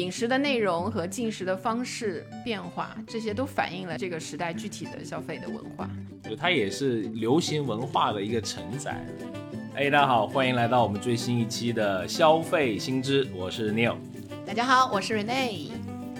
饮食的内容和进食的方式变化，这些都反映了这个时代具体的消费的文化。就它也是流行文化的一个承载。哎，大家好，欢迎来到我们最新一期的消费新知，我是 Neil。大家好，我是 Rene。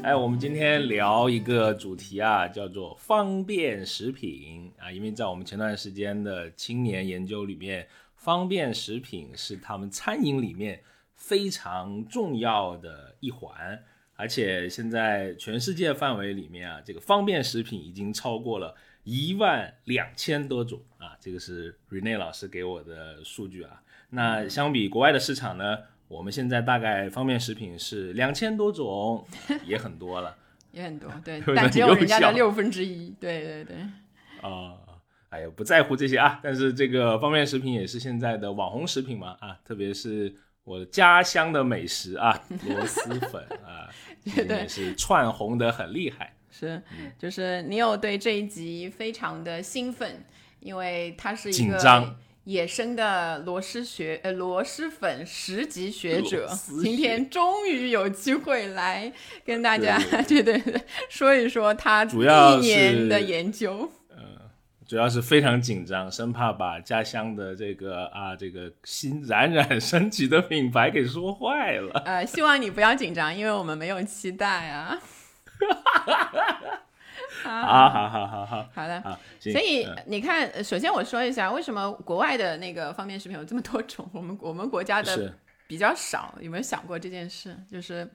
哎，我们今天聊一个主题啊，叫做方便食品啊，因为在我们前段时间的青年研究里面，方便食品是他们餐饮里面非常重要的一环，而且现在全世界范围里面啊，这个方便食品已经超过了一万两千多种啊，这个是 Rene 老师给我的数据啊。那相比国外的市场呢？我们现在大概方便食品是两千多种，也很多了，也很多，对，但只有人家的六分之一，对对对。啊，哎呀，不在乎这些啊，但是这个方便食品也是现在的网红食品嘛啊，特别是我家乡的美食啊，螺蛳粉啊，也是串红的很厉害。是，就是你有对这一集非常的兴奋，因为它是一个。野生的螺蛳学呃螺蛳粉十级学者，今天终于有机会来跟大家对 对对说一说他一年的研究。呃，主要是非常紧张，生怕把家乡的这个啊这个新冉冉升起的品牌给说坏了。呃，希望你不要紧张，因为我们没有期待啊。啊 好好好好好的，所以你看，首先我说一下，为什么国外的那个方便食品有这么多种，我 们我们国家的比较少，有没有想过这件事？就是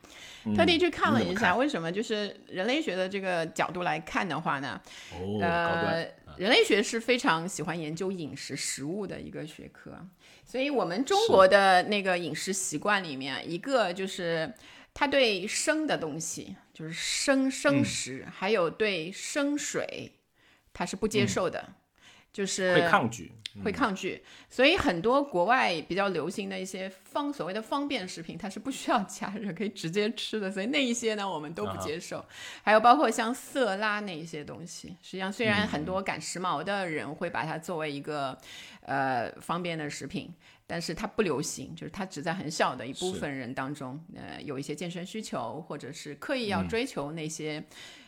特地去看了一下，为什么？就是人类学的这个角度来看的话呢，呃，人类学是非常喜欢研究饮食食物的一个学科，所以我们中国的那个饮食习惯里面，一个就是他对生的东西。就是生生食，还有对生水，他是不接受的，就是会抗拒，会抗拒。所以很多国外比较流行的一些方所谓的方便食品，它是不需要加热，可以直接吃的。所以那一些呢，我们都不接受。还有包括像色拉那一些东西，实际上虽然很多赶时髦的人会把它作为一个呃方便的食品。但是它不流行，就是它只在很小的一部分人当中，呃，有一些健身需求，或者是刻意要追求那些，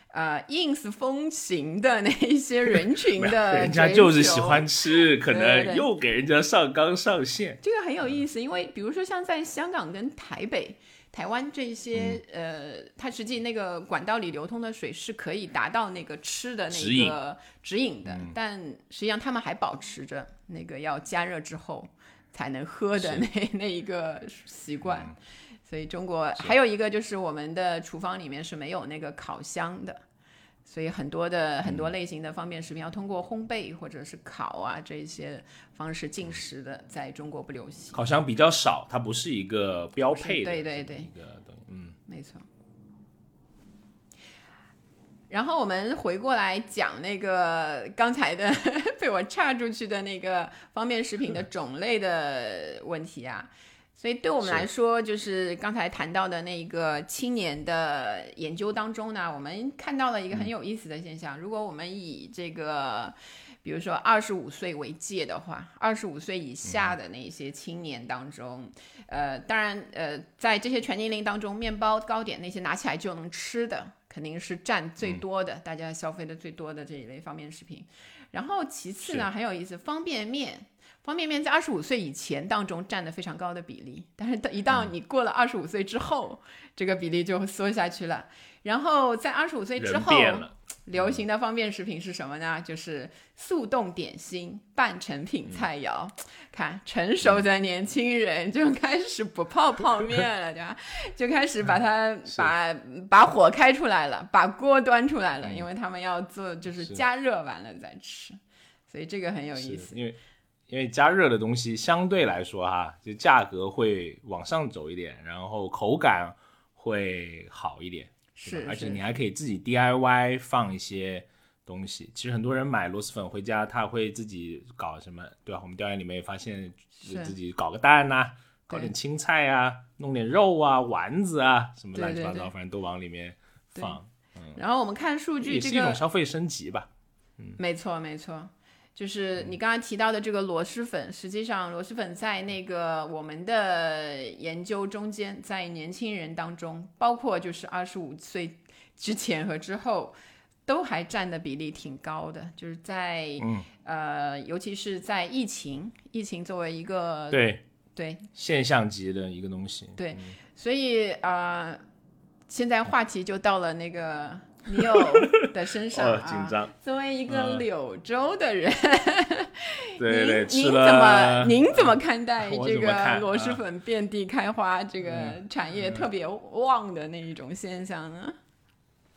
呃，ins 风行的那一些人群的。人家就是喜欢吃，可能又给人家上纲上线。这个很有意思，因为比如说像在香港跟台北、台湾这些，呃，它实际那个管道里流通的水是可以达到那个吃的那个指引的，但实际上他们还保持着那个要加热之后。才能喝的那 那一个习惯，所以中国还有一个就是我们的厨房里面是没有那个烤箱的，所以很多的很多类型的方便食品要通过烘焙或者是烤啊这些方式进食的，在中国不流行。烤箱比较少，它不是一个标配的，对对对，一个嗯，没错。然后我们回过来讲那个刚才的 被我岔出去的那个方便食品的种类的问题啊，所以对我们来说，就是刚才谈到的那个青年的研究当中呢，我们看到了一个很有意思的现象。如果我们以这个，比如说二十五岁为界的话，二十五岁以下的那些青年当中，呃，当然，呃，在这些全年龄当中，面包、糕点那些拿起来就能吃的。肯定是占最多的，大家消费的最多的这一类方便食品。然后其次呢，很有意思，方便面，方便面在二十五岁以前当中占的非常高的比例，但是一到你过了二十五岁之后，这个比例就缩下去了。然后在二十五岁之后。流行的方便食品是什么呢？就是速冻点心、半成品菜肴。看成熟的年轻人就开始不泡泡面了，对吧？就开始把它把把火开出来了，把锅端出来了，因为他们要做就是加热完了再吃，所以这个很有意思。因为因为加热的东西相对来说哈，就价格会往上走一点，然后口感会好一点。是，而且你还可以自己 DIY 放一些东西。其实很多人买螺蛳粉回家，他会自己搞什么，对吧？我们调研里面也发现，自己搞个蛋呐，搞点青菜啊，弄点肉啊、丸子啊，什么乱七八糟，反正都往里面放。嗯。然后我们看数据，也是一种消费升级吧。嗯，没错没错。就是你刚刚提到的这个螺蛳粉，实际上螺蛳粉在那个我们的研究中间，在年轻人当中，包括就是二十五岁之前和之后，都还占的比例挺高的。就是在、嗯呃，尤其是在疫情，疫情作为一个对对现象级的一个东西。对，所以呃，现在话题就到了那个尼欧 的身上哦，啊。紧张。作为一个嗯柳州的人，对对对，您您怎么。您怎么看待 这个螺蛳啊粉遍地开花、这个嗯产业特别旺的那一种现象呢？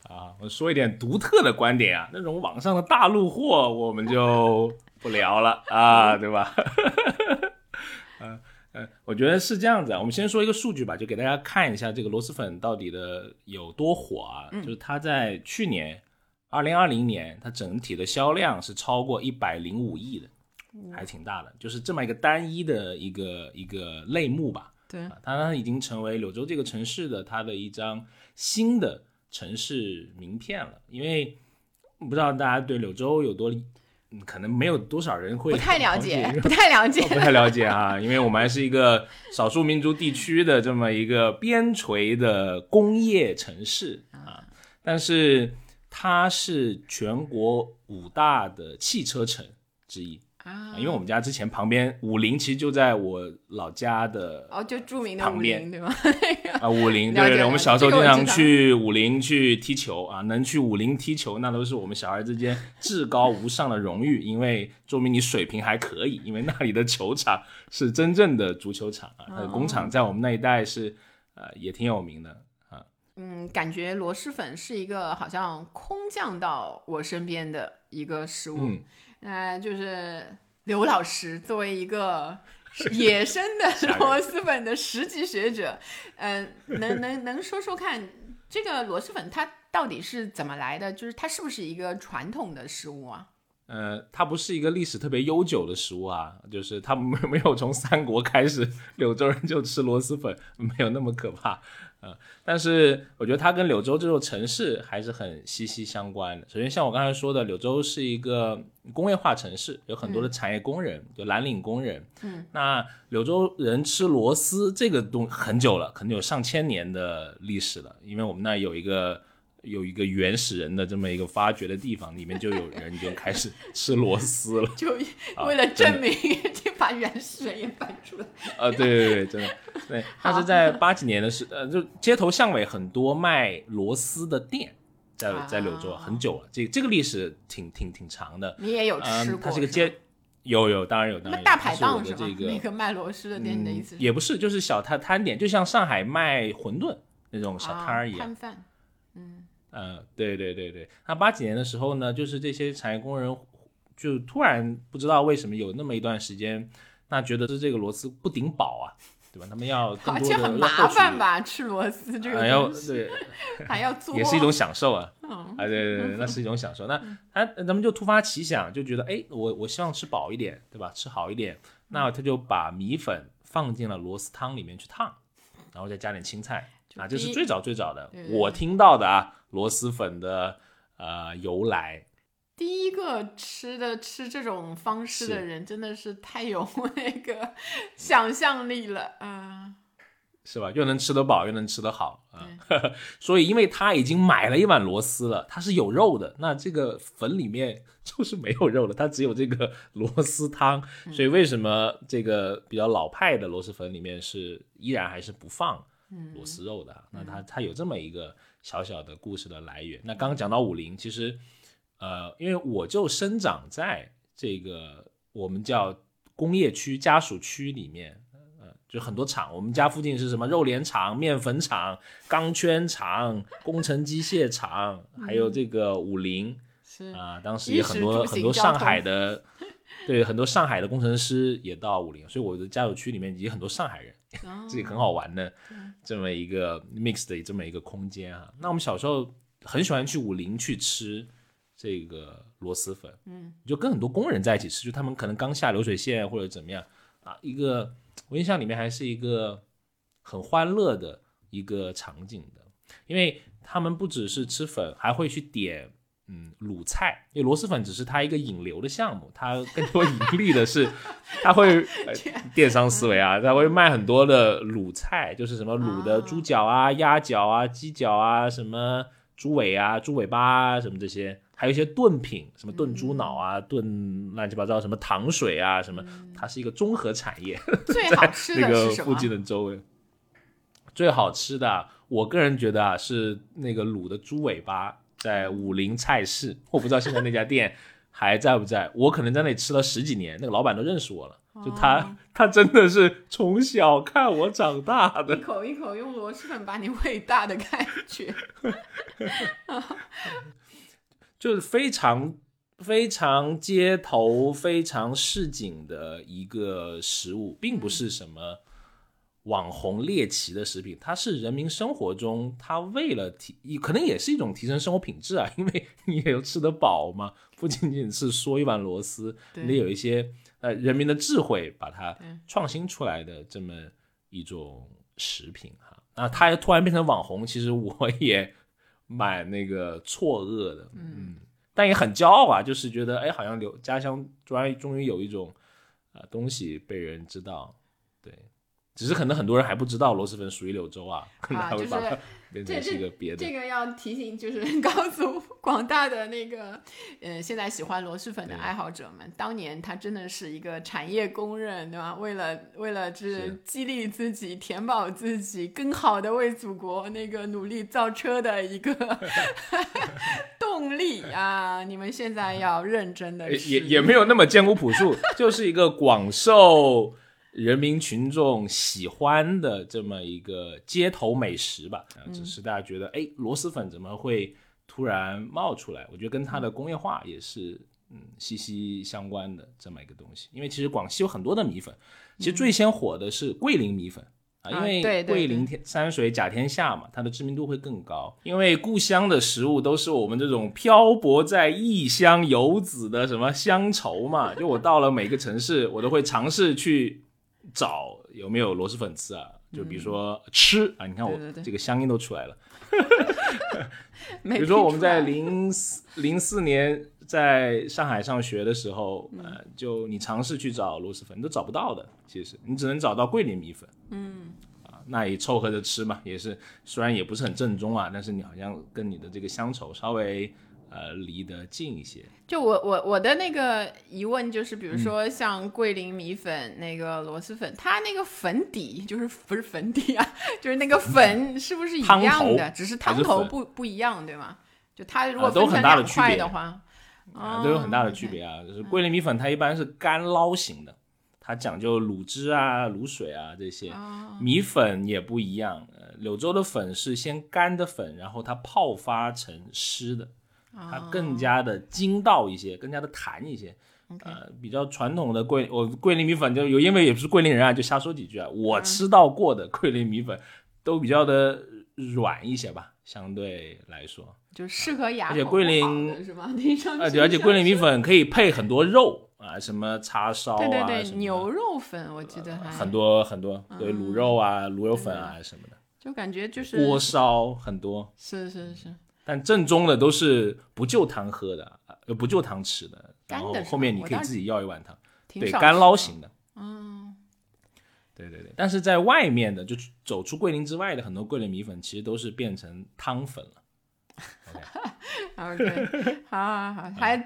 啊，我说一点独特的观点啊，那种网上的大陆货我们就不聊了啊，对吧？嗯嗯，我觉得是这样子啊。我们先说一个数据吧，就给大家看一下这个螺蛳粉到底的有多火啊。就是它在去年二零二零年，它整体的销量是超过一百零五亿的，还挺大的。就是这么一个单一的一个一个类目吧。对啊，它已经成为柳州这个城市的它的一张新的城市名片了。因为不知道大家对柳州有多，嗯可能没有多少人会不太了解，不太了解。不太了解啊，因为我们还是一个少数民族地区的这么一个边陲的工业城市啊，但是它是全国五大的汽车城之一啊啊，因为我们家之前旁边武陵其实就在我老家的哦，就著名的武旁边林对吗？啊，武陵，了解了对对对，我们小时候经常去武陵去踢球啊，能去武陵踢球，那都是我们小孩之间至高无上的荣誉，因为说明你水平还可以，因为那里的球场是真正的足球场啊，工厂在我们那一带是呃也挺有名的啊，嗯，感觉螺蛳粉是一个好像空降到我身边的一个食物。嗯，那就是刘老师作为一个野生的 螺蛳粉的实际学者，嗯、能能能说说看，这个螺蛳粉它到底是怎么来的？就是它是不是一个传统的食物啊？呃，它不是一个历史特别悠久的食物啊，就是它没没有从三国开始，柳州人就吃螺蛳粉，没有那么可怕。呃，但是我觉得它跟柳州这座城市还是很息息相关的。首先，像我刚才说的，柳州是一个工业化城市，有很多的产业工人，就蓝领工人。嗯，那柳州人吃螺丝这个东很久了，可能有上千年的历史了，因为我们那有一个。有一个原始人的这么一个发掘的地方，里面就有人就开始吃螺丝了。就啊为了证明，就把原始人也搬出来。啊，对对对，真的，对，他是在八几年的时，呃，就街头巷尾很多卖螺丝的店，在在柳州啊很久了，这这个历史挺挺挺长的。你也有吃嗯，过？它是个街，有有，当然有，当然有。那大排档是吗？的这个那个卖螺蛳的店，你的意嗯思是？也不是，就是小摊摊点，就像上海卖馄饨那种小摊儿一样。啊摊贩。嗯，对对对对，那八几年的时候呢，就是这些产业工人就突然不知道为什么有那么一段时间，那觉得是这个螺丝不顶饱啊，对吧？他们要更好多的像很麻烦吧？吃螺丝这还要个东西对，还要做，也是一种享受啊，嗯啊，对对对，那是一种享受。那他咱们就突发奇想，就觉得哎，我我希望吃饱一点，对吧？吃好一点，那他就把米粉放进了螺丝汤里面去烫，然后再加点青菜啊，这是最早最早的我听到的啊，螺蛳粉的呃由来。第一个吃的吃这种方式的人，真的是太有那个 想象力了啊！是吧？又能吃得饱，又能吃得好啊！所以，因为他已经买了一碗螺丝了，它是有肉的，那这个粉里面就是没有肉的，它只有这个螺丝汤。所以，为什么这个比较老派的螺蛳粉里面是依然还是不放螺丝肉的啊？那它它有这么一个小小的故事的来源。那刚刚讲到武陵，其实呃，因为我就生长在这个我们叫工业区家属区里面。呃就很多厂，我们家附近是什么肉联厂、面粉厂、钢圈厂、工程机械厂，还有这个武陵是啊、当时衣也很多很多上海的，对，很多上海的工程师也到武陵，所以我的家属区里面也很多上海人，哦这个很好玩的这么一个 mix 的这么一个空间啊。那我们小时候很喜欢去武陵去吃这个螺蛳粉，嗯，就跟很多工人在一起吃，就他们可能刚下流水线或者怎么样啊，一个我印象里面还是一个很欢乐的一个场景的，因为他们不只是吃粉，还会去点嗯卤菜，因为螺蛳粉只是它一个引流的项目，它更多盈利的是，它会、呃、电商思维啊，它会卖很多的卤菜，就是什么卤的猪脚啊、鸭脚啊、鸡脚啊、什么猪尾啊、猪尾巴啊，什么这些。还有一些炖品，什么炖猪脑啊，炖乱七八糟什么糖水啊，什么，它是一个综合产业。最好吃的那个？附近的周围，最好吃的，我个人觉得啊，是那个卤的猪尾巴，在武林菜市，我不知道现在那家店还在不在。我可能在那里吃了十几年，那个老板都认识我了，就他，哦 他真的是从小看我长大的一。口一口用螺蛳粉把你喂大的感觉。就是非常非常街头、非常市井的一个食物，并不是什么网红猎奇的食品，它是人民生活中，它为了提，可能也是一种提升生活品质啊，因为你也有吃得饱嘛，不仅仅是说一碗螺丝，你得有一些呃人民的智慧把它创新出来的这么一种食品哈。那它突然变成网红，其实我也蛮那个错愕的，嗯，但也很骄傲啊，就是觉得哎，好像留家乡终于终于有一种呃东西被人知道，对，只是可能很多人还不知道螺蛳粉属于柳州啊，可能还会把它变这成是一个别的这。个要提醒，就是 告诉广大的那个，呃，现在喜欢螺蛳粉的爱好者们，当年它真的是一个产业公认，对吧？为了为了就是是激励自己、填饱自己，更好的为祖国那个努力造车的一个 动力啊！你们现在要认真的也也也没有那么艰苦朴素，就是一个广受人民群众喜欢的这么一个街头美食吧。啊，只是大家觉得，哎，螺蛳粉怎么会突然冒出来？我觉得跟它的工业化也是嗯息息相关的这么一个东西。因为其实广西有很多的米粉，其实最先火的是桂林米粉。啊，因为桂林天山水甲天下嘛，它的知名度会更高。因为故乡的食物都是我们这种漂泊在异乡游子的什么乡愁嘛。就我到了每个城市，我都会尝试去找有没有螺蛳粉吃啊。就比如说吃啊，你看我这个乡音都出来了。比比如说我们在零四零四年在上海上学的时候，呃，就你尝试去找螺蛳粉，你都找不到的。其实你只能找到桂林米粉，嗯，啊，那也凑合着吃嘛，也是虽然也不是很正宗啊，但是你好像跟你的这个乡愁稍微呃离得近一些。就我我我的那个疑问就是，比如嗯说像桂林米粉、那个螺蛳粉，它那个粉底就是不是粉底啊，就是那个粉是不是一样的？只是汤头不不一样，对吗？就它如果啊都很分成两大的区别块的话，都有很大的区别啊。就是桂林米粉，它一般是干捞型的，它讲究卤汁啊、卤水啊这些。哦米粉也不一样，呃，柳州的粉是先干的粉，然后它泡发成湿的，它更加的筋道一些，更加的弹一些。呃，比较传统的桂，我桂林米粉就有，因为也不是桂林人啊，就瞎说几句啊。我吃到过的桂林米粉都比较的软一些吧，相对来说。就适合牙而且桂林的是吗？听上啊，去对，而且桂林米粉可以配很多肉啊，什么叉烧啊，对对对牛肉粉，我记得还很多很多，对卤肉啊、卤肉粉啊什么的，就感觉就是锅烧很多，是是是但正宗的都是不就汤喝的，呃，不就汤吃的，然后后面你可以自己要一碗汤，对干捞型的，嗯，对对对，但是在外面的，就走出桂林之外的很多桂林米粉，其实都是变成汤粉了。OK，，好好好，还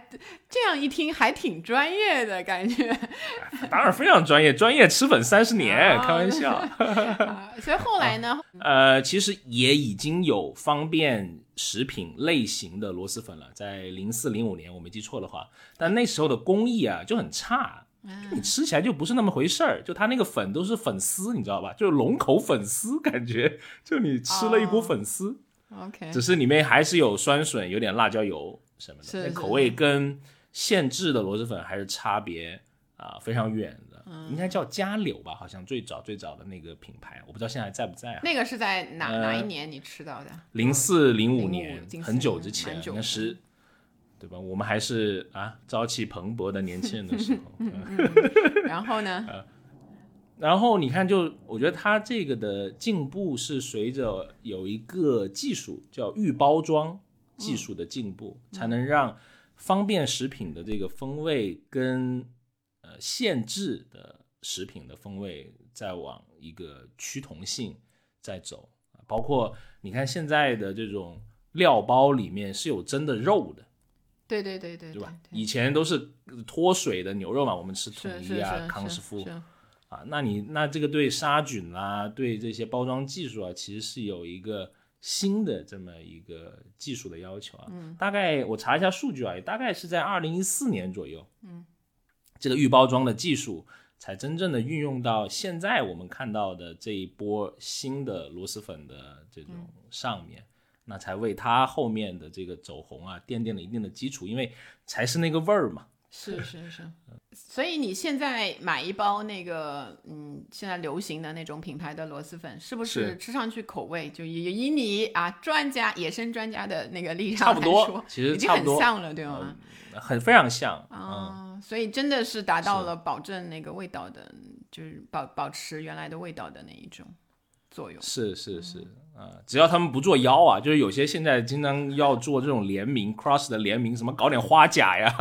这样一听还挺专业的感觉。当然非常专业，专业吃粉三十年，哦开玩笑。啊所以后来呢？呃，其实也已经有方便食品类型的螺蛳粉了，在零四零五年我没记错的话，但那时候的工艺啊就很差，就你吃起来就不是那么回事儿，就它那个粉都是粉丝，你知道吧？就是龙口粉丝感觉，就你吃了一锅哦粉丝，OK，只是里面还是有酸笋，有点辣椒油什么的，口味跟现制的螺蛳粉还是差别啊、非常远的。嗯应该叫嘉柳吧，好像最早最早的那个品牌，我不知道现在还在不在啊。那个是在哪、呃哪一年你吃到的？零四零五年，很久之前那是，对吧？我们还是啊朝气蓬勃的年轻人的时候。嗯 然后呢？然后你看就，我觉得它这个的进步是随着有一个技术叫预包装技术的进步，才能让方便食品的这个风味跟呃限制的食品的风味在往一个趋同性在走。包括你看现在的这种料包里面是有真的肉的，对对对对对吧？以前都是脱水的牛肉嘛，我们吃统一啊、康师傅啊，那你那这个对杀菌啊、对这些包装技术啊，其实是有一个新的这么一个技术的要求啊。嗯，大概我查一下数据啊，大概是在二零一四年左右，嗯，这个预包装的技术。才真正的运用到现在我们看到的这一波新的螺蛳粉的这种上面，那才为它后面的这个走红啊奠定了一定的基础，因为才是那个味儿嘛。是是是，所以你现在买一包那个嗯，现在流行的那种品牌的螺蛳粉，是不是吃上去口味就以以你啊专家野生专家的那个立场来说，其实已经很像了，对吗？很非常像啊，所以真的是达到了保证那个味道的，就是保保持原来的味道的那一种作用。是是是啊，只要他们不做妖啊，就是有些现在经常要做这种联名 cross 的联名，什么搞点花甲呀。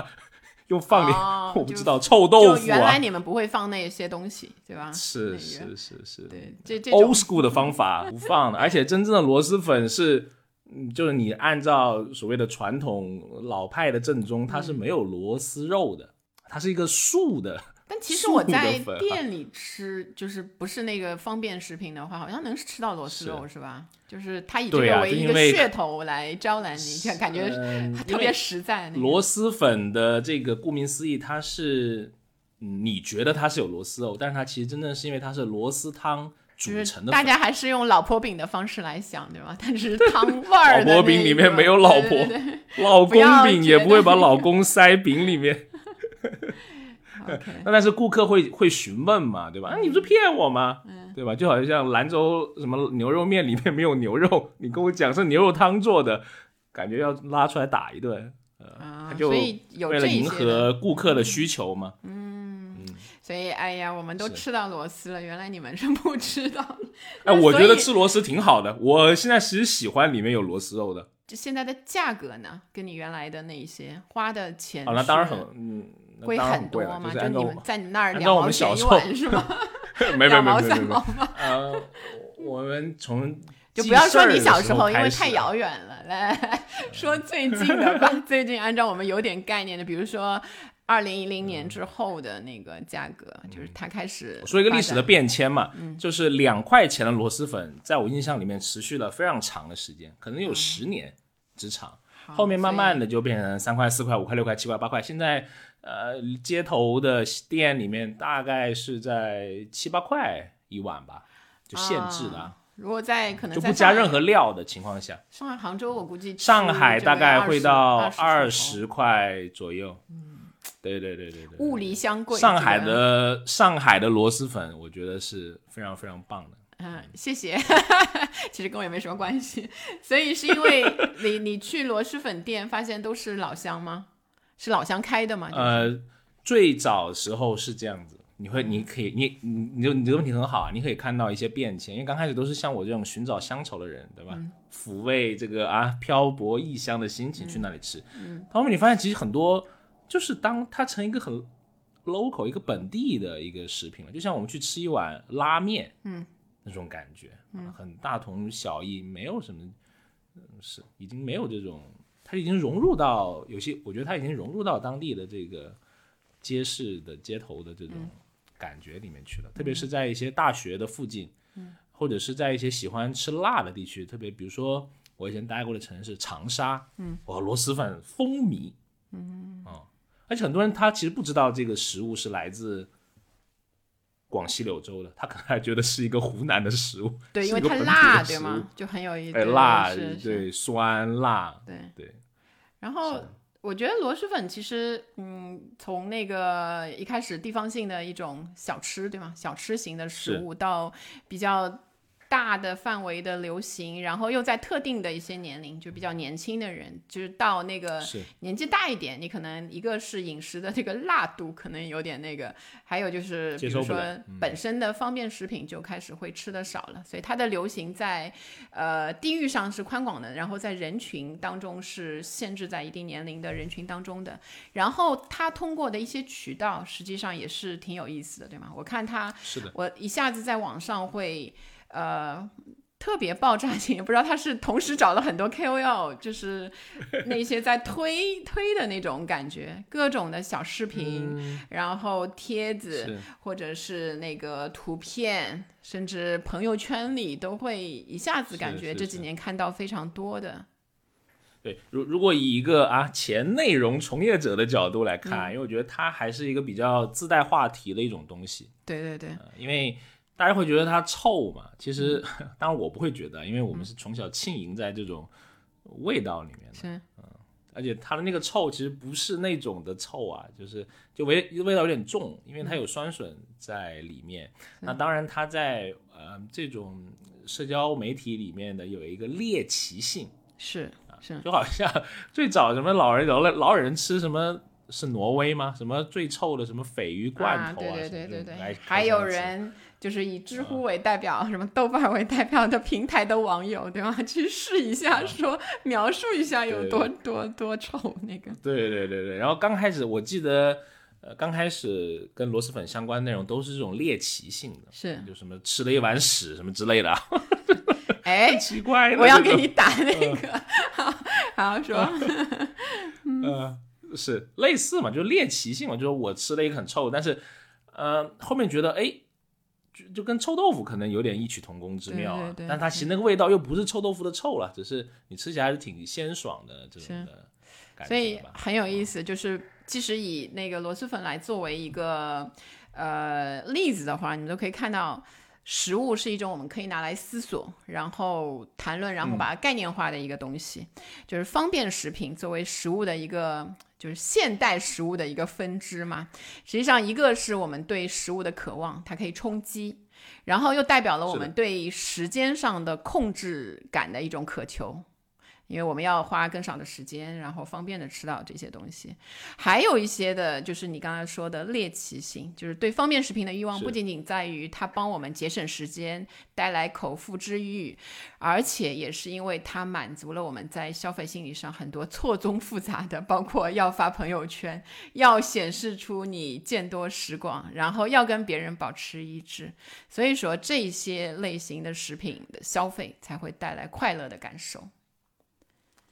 又放点，我不知道臭豆腐啊。原来你们不会放那些东西，对吧？是是是是，对，这这 old school 的方法不放的，而且真正的螺蛳粉是，嗯，就是你按照所谓的传统老派的正宗，它是没有螺丝肉的，它是一个素的。但其实我在店里吃，就是不是那个方便食品的话，好像能吃到螺蛳肉，是吧？就是他以这个为一个噱头来招揽你，看感觉 特别实在。螺蛳粉的这个顾名思义，它是你觉得它是有螺丝肉，但是它其实真正是因为它是螺丝汤组成的。大家还是用老婆饼的方式来想，对吧？但是汤 味儿。老婆饼里面没有老婆，老公饼也不会把老公塞饼里面。那但是顾客会会询问嘛，对吧？啊，你不是骗我吗？对吧？就好像兰州什么牛肉面里面没有牛肉，你跟我讲是牛肉汤做的，感觉要拉出来打一顿。呃，他就为了迎合顾客的需求嘛。嗯嗯，所以哎呀，我们都吃到螺丝了，原来你们是不知道。哎，我觉得吃螺丝挺好的，我现在其实喜欢里面有螺丝肉的。就现在的价格呢，跟你原来的那些花的钱，啊，那当然很嗯。贵很多吗？就你们在你那儿两毛钱一碗是吗？没没没没没？呃，我们从就不要说你小时候，因为太遥远了。来 说最近的吧，最近按照我们有点概念的，比如说二零一零年之后的那个价格，就是它开始说一个历史的变迁嘛，就是两块钱的螺蛳粉，在我印象里面持续了非常长的时间，可能有十年之长。后面慢慢的就变成三块、四块、五块、六块、七块、八块，现在。呃，街头的店里面大概是在七八块一碗吧，就限制的。如果在可能就不加任何料的情况下，上海、杭州我估计上海大概会到二十块左右。嗯，对对对对对，物离相贵。上海的上海的螺蛳粉，我觉得是非常非常棒的。嗯，谢谢。其实跟我也没什么关系，所以是因为你你去螺蛳粉店发现都是老乡吗？是老乡开的吗？呃，最早时候是这样子，你会，你可以，你，你，你，你这个问题很好啊，你可以看到一些变迁，因为刚开始都是像我这种寻找乡愁的人，对吧？抚慰这个啊漂泊异乡的心情去那里吃。嗯，后面你发现其实很多就是当它成一个很 local 一个本地的一个食品了，就像我们去吃一碗拉面，嗯，那种感觉，嗯，很大同小异，没有什么，是已经没有这种。它已经融入到有些，我觉得它已经融入到当地的这个街市的街头的这种感觉里面去了。特别是在一些大学的附近，嗯。或者是在一些喜欢吃辣的地区，特别比如说我以前待过的城市长沙，嗯，哇，螺蛳粉风靡，嗯。啊，而且很多人他其实不知道这个食物是来自广西柳州的，他可能还觉得是一个湖南的食物，对，因为它辣，对吗？就很有一哎辣，对，酸辣，对对。然后我觉得螺蛳粉其实，嗯，从那个一开始地方性的一种小吃，对吗？小吃型的食物，到比较大的范围的流行，然后又在特定的一些年龄，就比较年轻的人，就是到那个年纪大一点，你可能一个是饮食的这个辣度可能有点那个，还有就是比如说本身的方便食品就开始会吃的少了，所以它的流行在呃地域上是宽广的，然后在人群当中是限制在一定年龄的人群当中的，然后它通过的一些渠道实际上也是挺有意思的，对吗？我看它是的，我一下子在网上会呃特别爆炸性，也不知道他是同时找了很多 KOL，就是那些在推推的那种感觉，各种的小视频，然后帖子或者是那个图片，甚至朋友圈里都会一下子感觉这几年看到非常多的。对，如如果以一个啊前内容从业者的角度来嗯。看，因为我觉得它还是一个比较自带话题的一种东西，对对对，呃因为大家会觉得它臭嘛，其实嗯。当然我不会觉得，因为我们是从小浸淫在这种味道里面的，嗯。而且它的那个臭其实不是那种的臭啊，就是就味味道有点重，因为它有酸笋在里面。那当然，它在呃这种社交媒体里面的有一个猎奇性，是是，就好像最早什么老人 老老人吃什么是挪威吗？什么最臭的什么鲱鱼罐头对对对对对这种来还有人就是以知乎为代表、什么豆瓣为代表的平台的网友，对吧？去试一下，说描述一下有对多多多丑那个。对对对对，然后刚开始我记得，呃，刚开始跟螺蛳粉相关的内容都是这种猎奇性的，是，就什么吃了一碗屎什么之类的啊，哎，奇怪我要给你打那个，好好说，呃，是类似嘛，就是猎奇性嘛，就是我吃了一个很臭，但是呃后面觉得哎。就就跟臭豆腐可能有点异曲同工之妙啊，对对对但它其实那个味道又不是臭豆腐的臭了，只是你吃起来还是挺鲜爽的这种是的感所以。很有意思。就是即使以那个螺蛳粉来作为一个呃例子的话，你都可以看到。食物是一种我们可以拿来思索，然后谈论，然后把它概念化的一个东西，就是方便食品作为食物的一个，就是现代食物的一个分支嘛。实际上，一个是我们对食物的渴望，它可以充饥，然后又代表了我们对时间上的控制感的一种渴求。因为我们要花更少的时间，然后方便的吃到这些东西。还有一些的，就是你刚才说的猎奇性，就是对方便食品的欲望，不仅仅在于它帮我们节省时间，带来口腹之欲，而且也是因为它满足了我们在消费心理上很多错综复杂的，包括要发朋友圈，要显示出你见多识广，然后要跟别人保持一致。所以说，这些类型的食品的消费才会带来快乐的感受。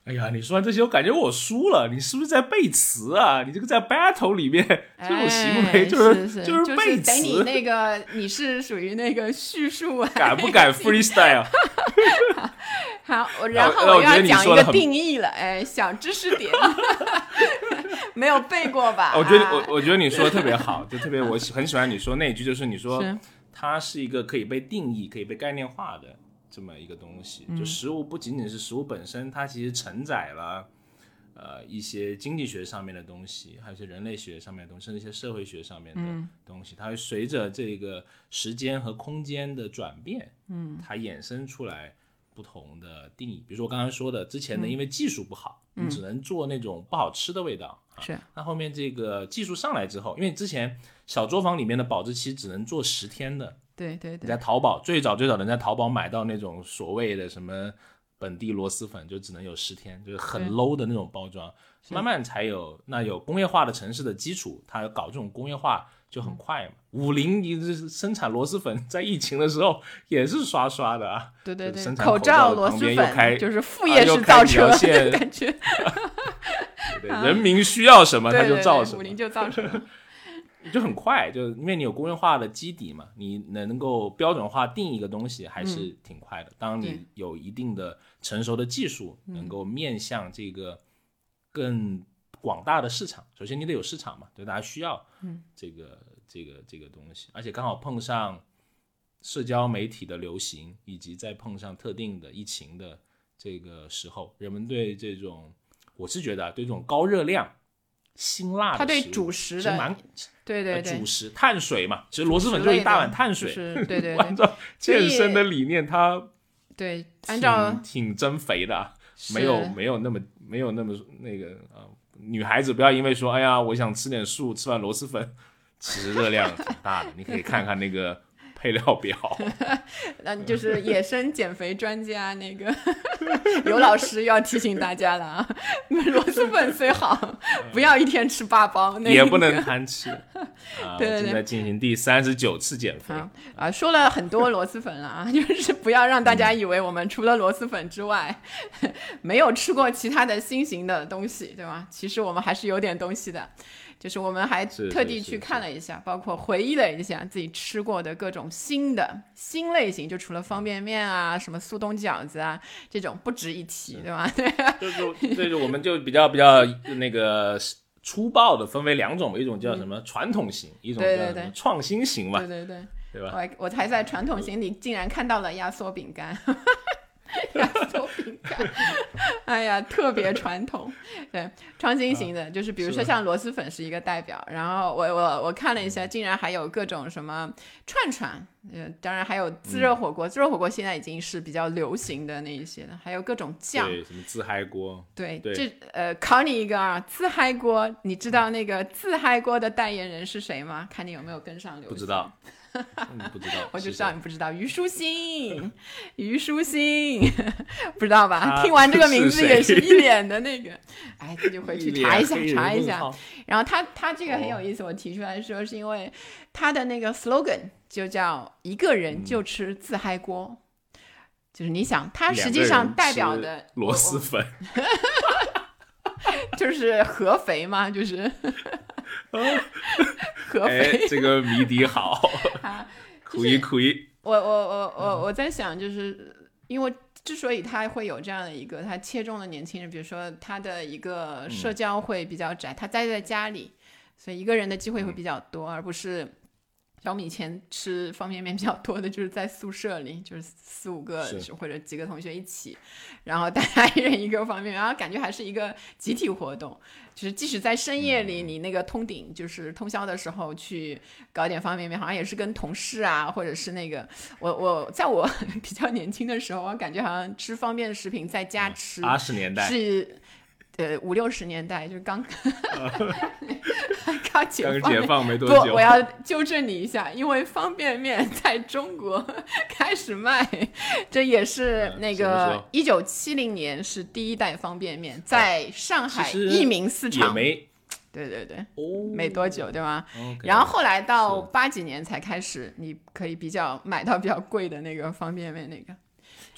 哎呀，你说完这些，我感觉我输了。你是不是在背词啊？你这个在 battle 里面这种行为哎就是是就是背词等你，那个你是属于那个叙述啊。敢不敢 freestyle？好，我然后那我要讲一个定义了，哎，小知识点，没有背过吧？我觉得啊我我觉得你说的特别好，就特别我很喜欢你说那一句，就是你说是它是一个可以被定义、可以被概念化的这么一个东西。嗯就食物不仅仅是食物本身，它其实承载了呃一些经济学上面的东西，还有一些人类学上面的东西，甚至一些社会学上面嗯的东西。它会随着这个时间和空间的转变，嗯，它衍生出来不同的定义。比如说我刚刚说的，之前呢，因为技术不好，你只能做那种不好吃的味道。啊是那后面这个技术上来之后，因为之前小作坊里面的保质期只能做十天的，对对对。你在淘宝最早最早能在淘宝买到那种所谓的什么本地螺蛳粉，就只能有十天，就是很 low 的那种包装，慢慢才有那有工业化的城市的基础，它搞这种工业化就很快嘛。五菱一直生产螺蛳粉，在疫情的时候也是刷刷的啊，对对对，口口罩螺蛳粉就是副啊业式造车的感觉，对对人民需要什么它对对对，就造什么五。菱就造 车，就很快，就因为你有工业化的基底嘛，你能够标准化定义一个东西，还是挺快的。当你有一定的成熟的技术，能够面向这个更广大的市场，首先你得有市场嘛，对大家需要这个这个这个东西，而且刚好碰上社交媒体的流行，以及再碰上特定的疫情的这个时候，人们对这种，我是觉得啊，对这种高热量。辛辣的它对主食的蛮对对对呃主，食碳水嘛，其实螺蛳粉就是一大碗碳水。就是对对按照健身的理念，它对，按照挺挺增肥的啊，没有没有那么没有那么那个啊、女孩子不要因为说哎呀我想吃点素，吃完螺蛳粉，其实热量挺大的。你可以看看那个配料表，那就是野生减肥专家那个刘老师要提醒大家了啊，螺蛳粉虽好，不要一天吃八包，那个、也不能 贪吃啊。对对对在进行第三十九次减肥，啊啊，说了很多螺蛳粉了啊，就是不要让大嗯家以为我们除了螺蛳粉之外，没有吃过其他的新型的东西，对吧？其实我们还是有点东西的，就是我们还特地去看了一下，包括回忆了一下自己吃过的各种新的新类型，就除了方便面啊、什么速冻饺子啊这种不值一提，对吧？对就是就是我们就比较比较那个粗暴的分为两种，一种叫什么传统型，一种对对对叫什么创新型嘛对，对对。对吧？我还我还在传统型里竟然看到了压缩饼干，压缩饼干，哎呀，特别 传统。对，创新型的，就是比如说像螺蛳粉是一个代表，然后我我我看了一下，竟然还有各种什么串串，呃，当然还有自热火锅，自热火锅现在已经是比较流行的那一些了，还有各种酱，对，什么自嗨锅，对，对这呃，考你一个啊，自嗨锅，你知道那个自嗨锅的代言人是谁吗？看你有没有跟上流行。不知道，嗯不知道，我就知道你不知道，虞书欣，虞书欣，不知道吧？他听完这个名字也是一脸的那个，哎，自己回去查一下查一下。然后他他这个很有哦意思，我提出来说是因为他的那个 slogan 就叫一个人嗯就吃自嗨锅，就是你想，他实际上代表的螺蛳我粉，我 就是合肥嘛，就是 合哎肥，这个谜底好，啊 苦一苦一，我我我我我在想，就是因为之所以他会有这样的一个，他切中了年轻人，比如说他的一个社交会比较窄，他待在家里，所以一个人的机会会比较多，而不是像我们以前吃方便面比较多的，就是在宿舍里，就是四五个或者几个同学一起，然后大家一人一个方便面，然后感觉还是一个集体活动。就是即使在深夜里，你那个通顶就是通宵的时候去搞点方便面，好像也是跟同事啊，或者是那个我我在我 比较年轻的时候，我感觉好像吃方便食品在家吃八十年代是呃五六十年代，就是刚 刚解刚放解放没多不，久我，要纠正你一下，因为方便面 在中国开始卖，这也是嗯那个一九七零年是第一代方便面，在上海其实益民市也场，没。对对对，哦，没多久，对吧？OK，然后后来到八几年才开始，你可以比较买到比较贵的那个方便面，那个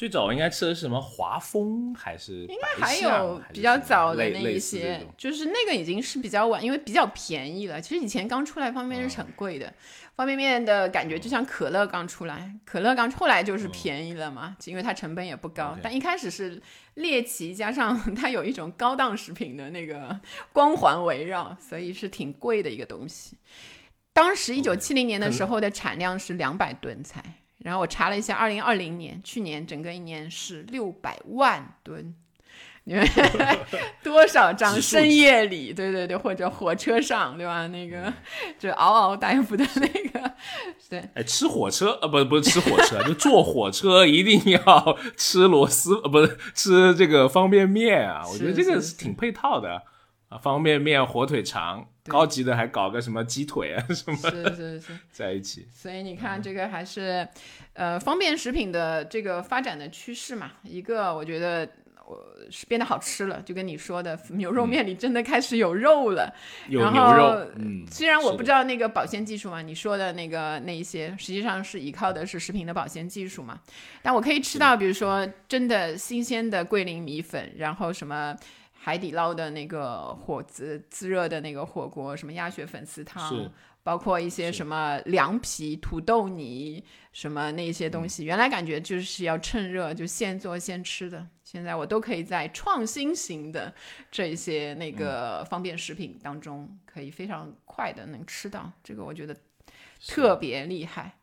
最早应该吃的是什么华丰还是应应该还有比较早的那一些，就是那个已经是比较晚，因为比较便宜了。其实以前刚出来方便面是很贵的，方便面的感觉就像可乐刚出来，可乐刚后来就是便宜了嘛，因为它成本也不高。但一开始是猎奇，加上 它有一种高档食品的那个光环围绕，所以是挺贵的一个东西。当时一九七零年的时候的产量是两百吨才，然后我查了一下，二零二零年去年整个一年是六百万吨。你们 多少张深夜里，对对对，或者火车上，对吧？那个 就嗷嗷待哺的那个，对，哎，吃火车呃，不不是吃火车，就坐火车一定要吃螺丝，呃，不是吃这个方便面啊。我觉得这个是是挺配套的啊，方便面、火腿肠，高级的还搞个什么鸡腿啊什么是是是。在一起。所以你看，这个还是，呃，方便食品的这个发展的趋势嘛。一个我觉得我是变得好吃了，就跟你说的，牛肉面里真的开始有肉了。有然后牛肉，嗯，虽然我不知道那个保鲜技术嘛，你说的那个那一些，实际上是依靠的是食品的保鲜技术嘛。但我可以吃到，比如说真的新鲜的桂林米粉，然后什么。海底捞的那个火自自热的那个火锅，什么鸭血粉丝汤，包括一些什么凉皮、土豆泥，什么那些东西，原来感觉就是要趁热就现做现吃的，现在我都可以在创新型的这些那个方便食品当中，可以非常快的能吃到，这个我觉得特别厉害。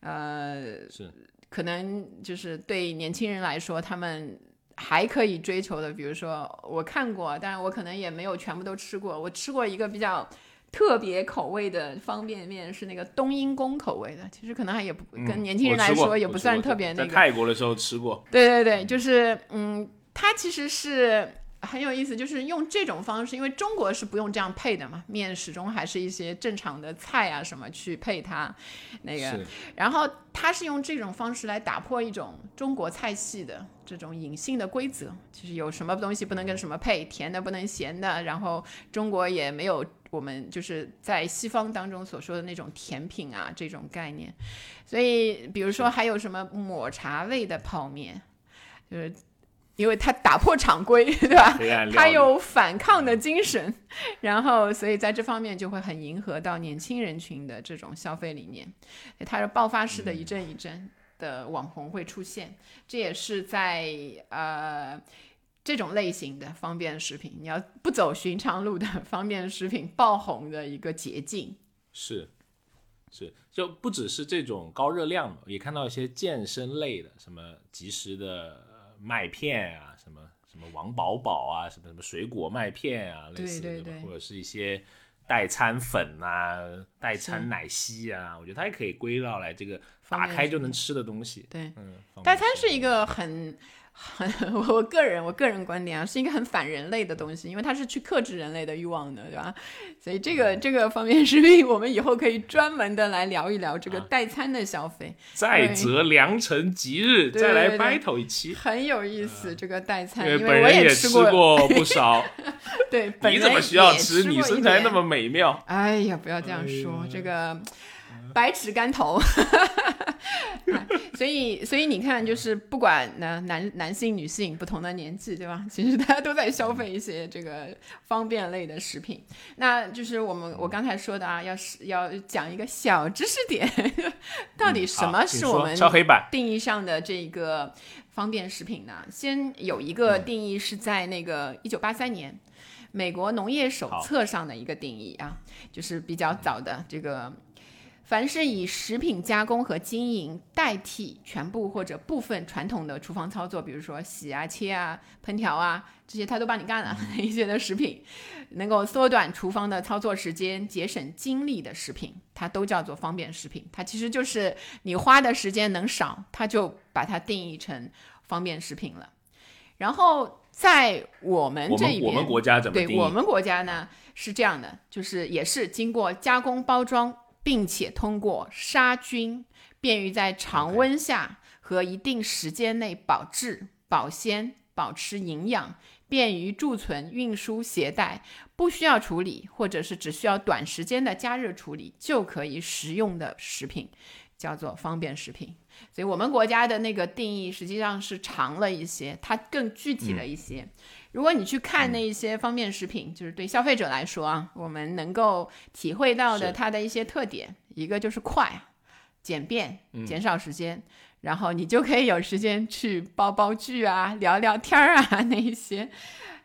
呃，是可能就是对年轻人来说，他们还可以追求的，比如说我看过，但是我可能也没有全部都吃过。我吃过一个比较特别口味的方便面，是那个冬阴功口味的。其实可能还也不嗯跟年轻人来说也不算特别那个在个。泰国的时候吃过，对对对，就是嗯，它其实是很有意思，就是用这种方式，因为中国是不用这样配的嘛，面始终还是一些正常的菜啊什么去配它，那个，然后它是用这种方式来打破一种中国菜系的这种隐性的规则，就是有什么东西不能跟什么配，甜的不能咸的，然后中国也没有我们就是在西方当中所说的那种甜品啊这种概念，所以比如说还有什么抹茶味的泡面，就是因为他打破常规，对吧？他有反抗的精神，然后所以在这方面就会很迎合到年轻人群的这种消费理念，他是爆发式的一阵一阵的网红会出现，这也是在呃。这种类型的方便食品，你要不走寻常路的方便食品爆红的一个捷径。是是，就不只是这种高热量的，也看到一些健身类的，什么即食的呃麦片啊，什么什么王饱饱啊，什么什么水果麦片啊，类似的吧对对对。或者是一些代餐粉啊、代餐奶昔啊，我觉得它也可以归到来这个打开就能吃。的东西。对，嗯，代餐是一个很很 我个人我个人观点啊，是一个很反人类的东西，因为它是去克制人类的欲望的，对吧？所以这嗯个这个方面食品，我们以后可以专门的来聊一聊这个啊代餐的消费，再择良辰吉日对再来 battle 一期。很有意思。这个代餐，因因为本人也吃过 不少，对，本你怎么人需要也吃？你身材那么美妙，哎呀，不要这样说，这个百尺竿头。所以，所以你看，就是不管男男男性、女性不同的年纪，对吧？其实大家都在消费一些这个方便类的食品。那就是我们我刚才说的啊，要是要讲一个小知识点，到底什么是我们？定义上的这个方便食品呢？先有一个嗯定义是在那个一九八三年。美国农业手册上的一个定义啊，就是比较早的这个，凡是以食品加工和经营代替全部或者部分传统的厨房操作，比如说洗啊、切啊、烹调啊这些，他都帮你干了 一些的食品，能够缩短厨房的操作时间、节省精力的食品，它都叫做方便食品。它其实就是你花的时间能少，它就把它定义成方便食品了。然后在我们这一边，们我们国家怎么？对我们国家呢是这样的，就是也是经过加工包装，并且通过杀菌，便于在常温下和一定时间内保质、保鲜、保持营养，便于贮存、运输、携带，不需要处理，或者是只需要短时间的加热处理就可以食用的食品，叫做方便食品。所以我们国家的那个定义实际上是长了一些，它更具体了一些。如果你去看那一些方便食品，就是对消费者来说啊，我们能够体会到的它的一些特点，一个就是快、简便、减少时间，然后你就可以有时间去煲煲剧啊、聊聊天儿啊 那一些。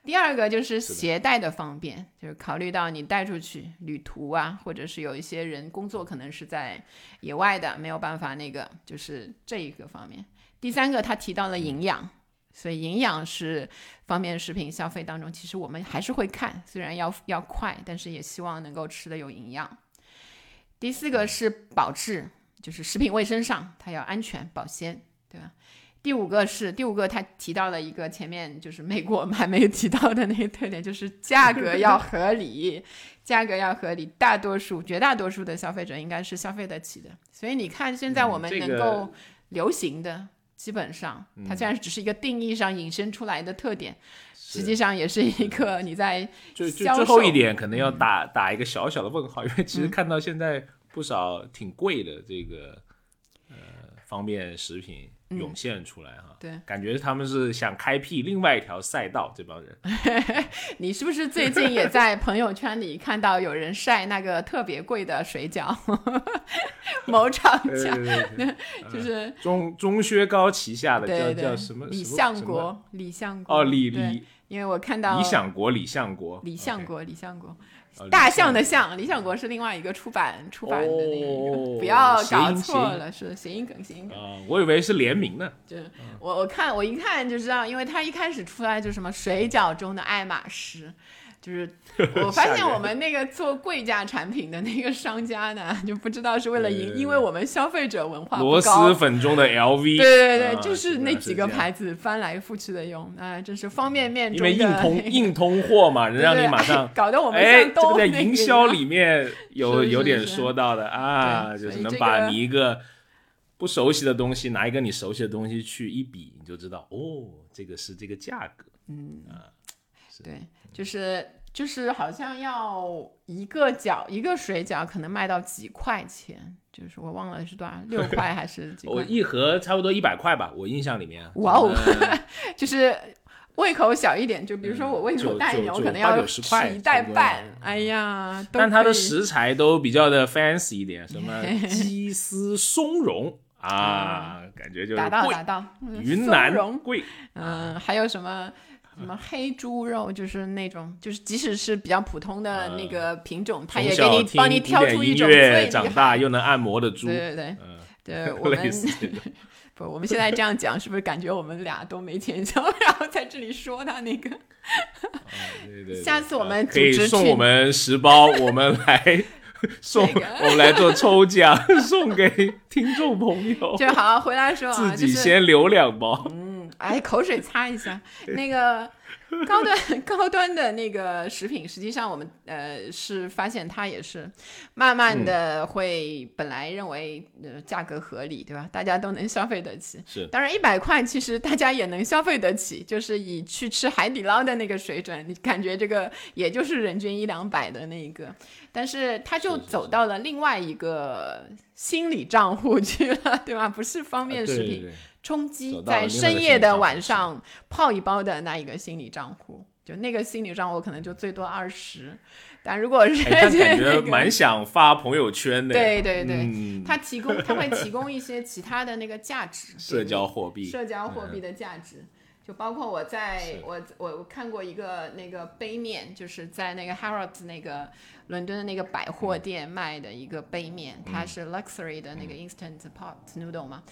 第二个就是携带的方便，就是考虑到你带出去旅途啊，或者是有一些人工作可能是在野外的，没有办法那个，就是这一个方面。第三个，他提到了营养，所以营养是方便食品消费当中，其实我们还是会看，虽然要要快，但是也希望能够吃的有营养。第四个是保质，就是食品卫生上它要安全保鲜？第五个是第五个，他提到了一个前面就是美国我们还没有提到的那个特点，就是价格要合理，价格要合理。大多数、绝大多数的消费者应该是消费得起的。所以你看，现在嗯我们能够流行的，基本上它虽然只是一个定义上引申出来的特点，实际上也是一个你在就就最后一点可能要打打一个小小的问号，因为其实看到现在不少挺贵的这个呃方便食品涌现出来哈，对，感觉他们是想开辟另外一条赛道，这帮人。你是不是最近也在朋友圈里看到有人晒那个特别贵的水饺？某厂家 就是中中薛高旗下的叫叫什么李相国，李相国哦李李因为我看到理想国李相国李相国，李相国大象的象，理想国是另外一个出版出版的那个，哦不要搞错了，是谐音梗，谐音梗。啊，我以为是联名呢。就是我我看我一看就知道，因为他一开始出来就什么水饺中的爱马仕，就是 我发现我们那个做贵价产品的那个商家呢，就不知道是为了赢，因为我们消费者文化螺高。蛳。粉中的 LV，对对对，啊就是那几个牌子翻来覆去的用，啊，真是方便面因为硬通 硬通货嘛，能让你马上。搞得我们哎，像都这个在营销里面有有点说到的啊，就是能把你一个不熟悉的东西拿一个你熟悉的东西去一比，你就知道哦，这个是这个价格。嗯。啊对，就是就是好像要一个饺一个水饺可能卖到几块钱，就是我忘了是多少，六块还是几 块？我一盒差不多一百块吧，我印象里面。哇哦呃 就是胃口小一点，就比如说我胃口大一点，我可能要九十块吃一袋半。哎呀，但它的食材都比较的 fancy 一点，什么鸡丝松茸啊，感觉就是达到贵达到嗯云南贵。嗯，还有什么什么黑猪肉，就是那种，就是即使是比较普通的那个品种，它也给你帮你挑出一种乐最长大。又能按摩的猪，对对对嗯，对，我们 不，我们现在这样讲，是不是感觉我们俩都没钱交，然后在这里说他那个？对对对 下次我们可以送我们十包，我们来送，我们来做抽奖，送给听众朋友，就好好回来说啊，自己先留两包。哎，口水擦一下。那个高端 高端的那个食品，实际上我们呃是发现它也是慢慢的会本来认为呃价格合理，对吧？大家都能消费得起。是当然，一百块其实大家也能消费得起，就是以去吃海底捞的那个水准，你感觉这个也就是人均一两百的那一个，但是它就走到了另外一个心理账户去了，对吧？不是方便食品。对对对充饥走到了在深夜的晚上泡一包的那一个心理账户，就那个心理账户可能就最多二十，但如果是、哎，感觉个蛮想发朋友圈的。对对对嗯。它提供他会提供一些其他的那个价值，社交货币，社交货币的价值。就包括我在我我我看过一个那个杯面，就是在那个 Harrods 那个伦敦的那个百货店卖的一个杯面，它是 luxury 的那个 instant pot noodle 嘛，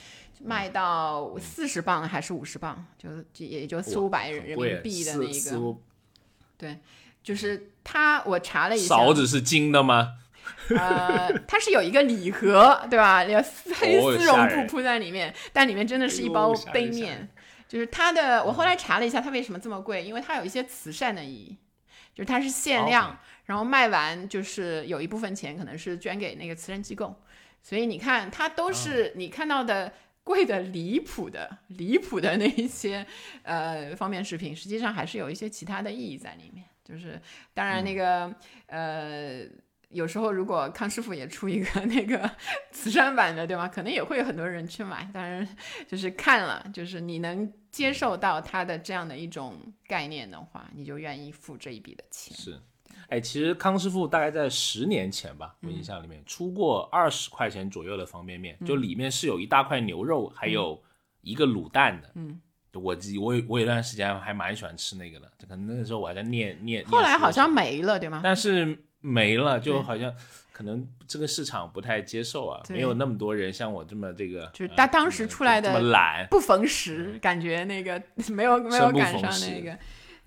卖到四十磅还是五十磅，就就也就四五百人人民币的四那个，对，就是它我查了一下，勺子是金的吗？呃，它是有一个礼盒，对吧？有黑哦丝绒布铺在里面，但里面真的是一包杯面。就是它的，我后来查了一下，它为什么这么贵？因为它有一些慈善的意义，就是它是限量，然后卖完就是有一部分钱可能是捐给那个慈善机构，所以你看，它都是你看到的。贵的离谱的、离谱的那一些呃方便食品，实际上还是有一些其他的意义在里面。就是当然那个、呃，有时候如果康师傅也出一个那个 慈善版的，对吗？可能也会有很多人去买。当然，就是看了，就是你能接受到它的这样的一种概念的话，你就愿意付这一笔的钱。是，哎，其实康师傅大概在十年前吧，我印象里面出过二十块钱左右的方便面，就里面是有一大块牛肉，还有一个卤蛋的。嗯，我记我有我有段时间还蛮喜欢吃那个的，可能那个时候我还在念念。后来好像没了，对吗？但是没了，就好像可能这个市场不太接受啊，没有那么多人像我这么这个，就是呃他当时出来的这么懒，不逢时，感觉那个 没有没有赶上那个。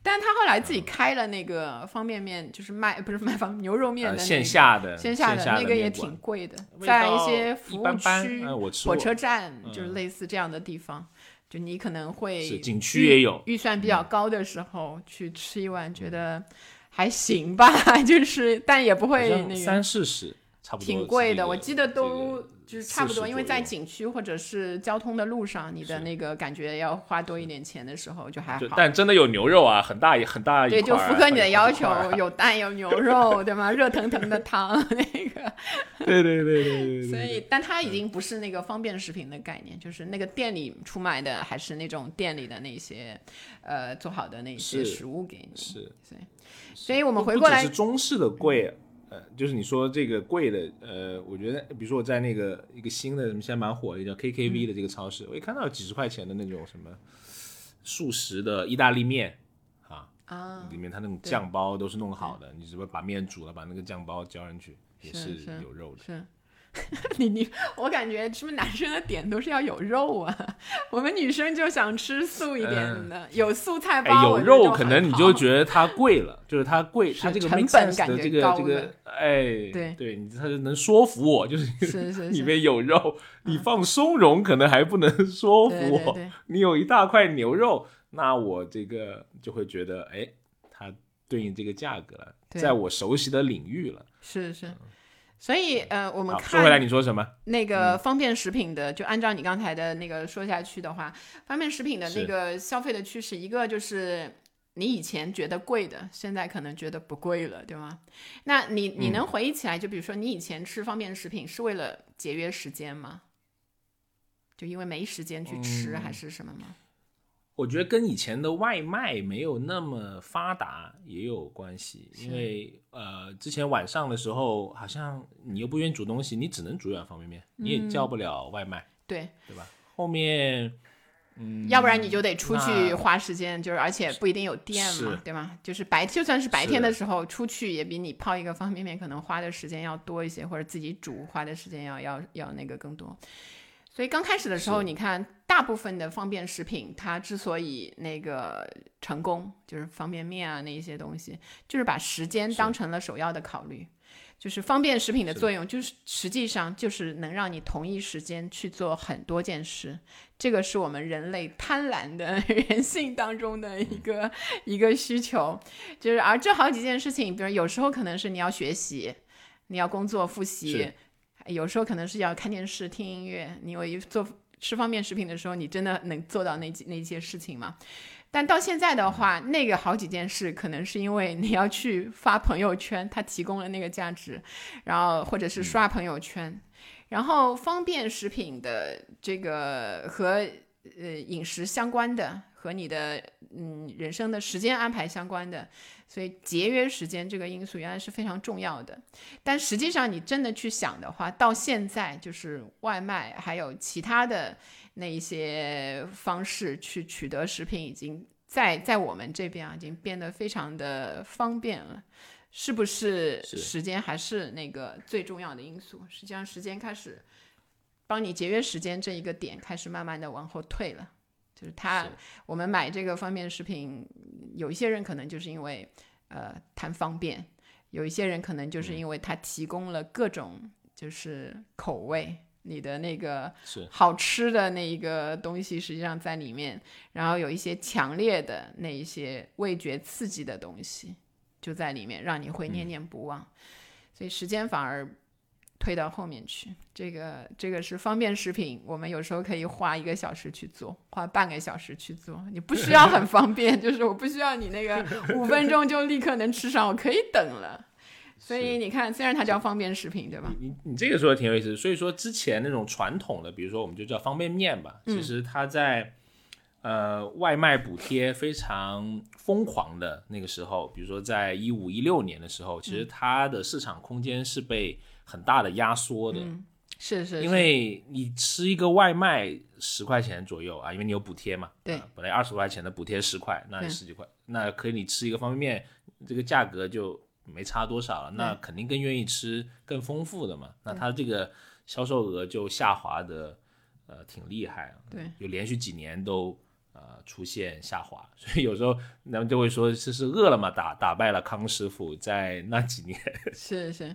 但他后来自己开了那个方便面，就是卖不是卖方牛肉面的、那个呃线下的线下的那个也挺贵的，在一些服务一般般区、火车站，嗯。就是类似这样的地方，就你可能会景区也有。嗯预算比较高的时候、去吃一碗，觉得还行吧，就是但也不会那个三四十，差不多挺贵的，我记得都就是差不多，因为在景区或者是交通的路上，你的那个感觉要花多一点钱的时候，就还好。但真的有牛肉啊，很大一很大一块对，就符合你的要求有蛋有牛肉，对吗？热腾腾的汤 那个，对对对对对所，以，但它已经不是那个方便食品的概念，就是那个店里出卖的，还是那种店里的那些呃做好的那些食物给你。是。所以我们回过来是，中式的贵，呃，就是你说这个贵的，呃，我觉得，比如说我在那个一个新的什么现在蛮火的叫 KKV 的这个超市，我一看到有几十块钱的那种什么素食的意大利面啊，啊，里面它那种酱包都是弄好的，你只不过把面煮了，把那个酱包浇上去，也是是有肉的。是。你你，我感觉是不是男生的点都是要有肉啊？我们女生就想吃素一点的，有素菜哎，包，有肉可能你就觉得它贵了，就是它贵，它这个成本感觉的这个高个，哎，对对，你它能说服我，就是里面有肉，你放松茸可能还不能 说服我，对对对，你有一大块牛肉，那我这个就会觉得，哎，它对应这个价格了，在我熟悉的领域了。是是。所以呃，我们，看说回来，你说什么？那个方便食品的，就按照你刚才的那个说下去的话，方便食品的那个消费的趋势，一个就是你以前觉得贵的，现在可能觉得不贵了，对吗？那你你嗯能回忆起来，就比如说你以前吃方便食品是为了节约时间吗？就因为没时间去吃，嗯还是什么吗？我觉得跟以前的外卖没有那么发达也有关系，因为呃，之前晚上的时候，好像你又不愿意煮东西，你只能煮一碗方便面，你也叫不了外卖，对，对吧？后面，嗯，要不然你就得出去花时间，就是而且不一定有店嘛，对吗？就是白就算是白天的时候出去，也比你泡一个方便面可能花的时间要多一些，或者自己煮花的时间要要要那个更多。所以刚开始的时候，你看大部分的方便食品，它之所以那个成功，就是方便面啊那一些东西，就是把时间当成了首要的考虑。就是方便食品的作用，就是实际上就是能让你同一时间去做很多件事，这个是我们人类贪婪的 人性当中的一个一个需求，就是而这好几件事情，比如有时候可能是你要学习，你要工作复习是，有时候可能是要看电视、听音乐，你有一做吃方便食品的时候，你真的能做到那几那些事情吗？但到现在的话，那个好几件事，可能是因为你要去发朋友圈，它提供了那个价值，然后或者是刷朋友圈，然后方便食品的这个和呃饮食相关的，和你的嗯人生的时间安排相关的，所以节约时间这个因素原来是非常重要的。但实际上你真的去想的话，到现在就是外卖还有其他的那一些方式去取得食品，已经在在我们这边啊，已经变得非常的方便了。是不是是时间还是那个最重要的因素？实际上，时间开始帮你节约时间这一个点开始慢慢的往后退了。就是他，我们买这个方便食品，有一些人可能就是因为呃贪方便，有一些人可能就是因为它提供了各种就是口味，你的那个好吃的那一个东西实际上在里面，然后有一些强烈的那一些味觉刺激的东西就在里面，让你会念念不忘，所以时间反而推到后面去。这个这个是方便食品，我们有时候可以花一个小时去做，花半个小时去做，你不需要很方便，就是我不需要你那个五分钟就立刻能吃上，我可以等了。所以你看，虽然它叫方便食品，对吧？你你这个说的挺有意思，所以说之前那种传统的，比如说我们就叫方便面吧，嗯其实它在呃外卖补贴非常疯狂的那个时候，比如说在一五一六年的时候，其嗯实它的市场空间是被很大的压缩的，是是，因为你吃一个外卖十块钱左右啊，因为你有补贴嘛，对。啊本来二十块钱的补贴十块，那十几块，那可以你吃一个方便面，这个价格就没差多少了，那肯定更愿意吃更丰富的嘛，那它这个销售额就下滑的呃挺厉害啊，对，就连续几年都。呃，出现下滑，所以有时候人们就会说这是饿了么打打败了康师傅，在那几年。是是，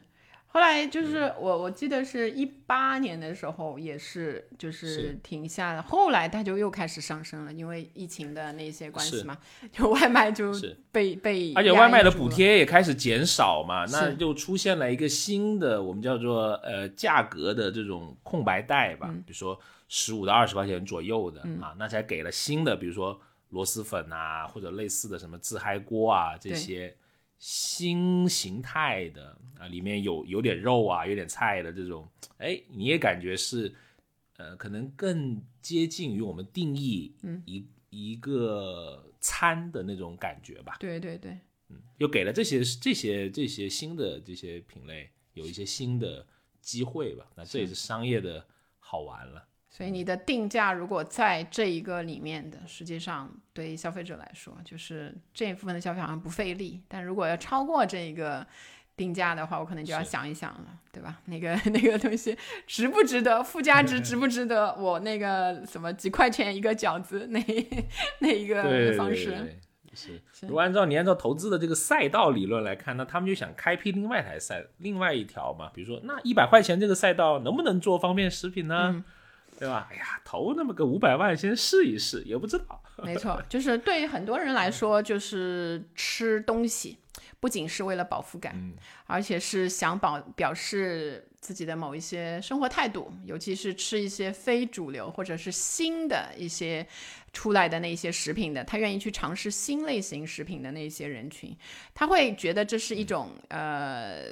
后来就是我我记得是一八年的时候也是就是是。停下了，后来它就又开始上升了，因为疫情的那些关系嘛，就外卖就是。被被而且外卖的补贴也开始减少嘛，那是。就出现了一个新的我们叫做呃价格的这种空白带吧，嗯。比如说十五到二十块钱左右的、啊，那才给了新的，比如说螺蛳粉啊，或者类似的什么自嗨锅啊这对。些新形态的啊，里面有有点肉啊，有点菜的这种，哎，你也感觉是呃，可能更接近于我们定义嗯一、一个餐的那种感觉吧。对对对，嗯又给了这些这些这些新的这些品类有一些新的机会吧。那这也是商业的好玩了。所以你的定价如果在这一个里面的，实际上对消费者来说，就是这一部分的消费好像不费力。但如果要超过这一个定价的话，我可能就要想一想了，对吧？那个 那个东西值不值得？附加值值不值得？我那个什么几块钱一个饺子那那一个方式，对对是。是如果按照你按照投资的这个赛道理论来看，那他们就想开辟另外一台赛，另外一条嘛，比如说那一百块钱这个赛道能不能做方便食品呢？嗯对吧？哎呀，投那么个五百万先试一试，也不知道。没错，就是对于很多人来说，就是吃东西不仅是为了饱腹感，嗯而且是想表表示自己的某一些生活态度，尤其是吃一些非主流或者是新的一些出来的那些食品的，他愿意去尝试新类型食品的那些人群，他会觉得这是一种呃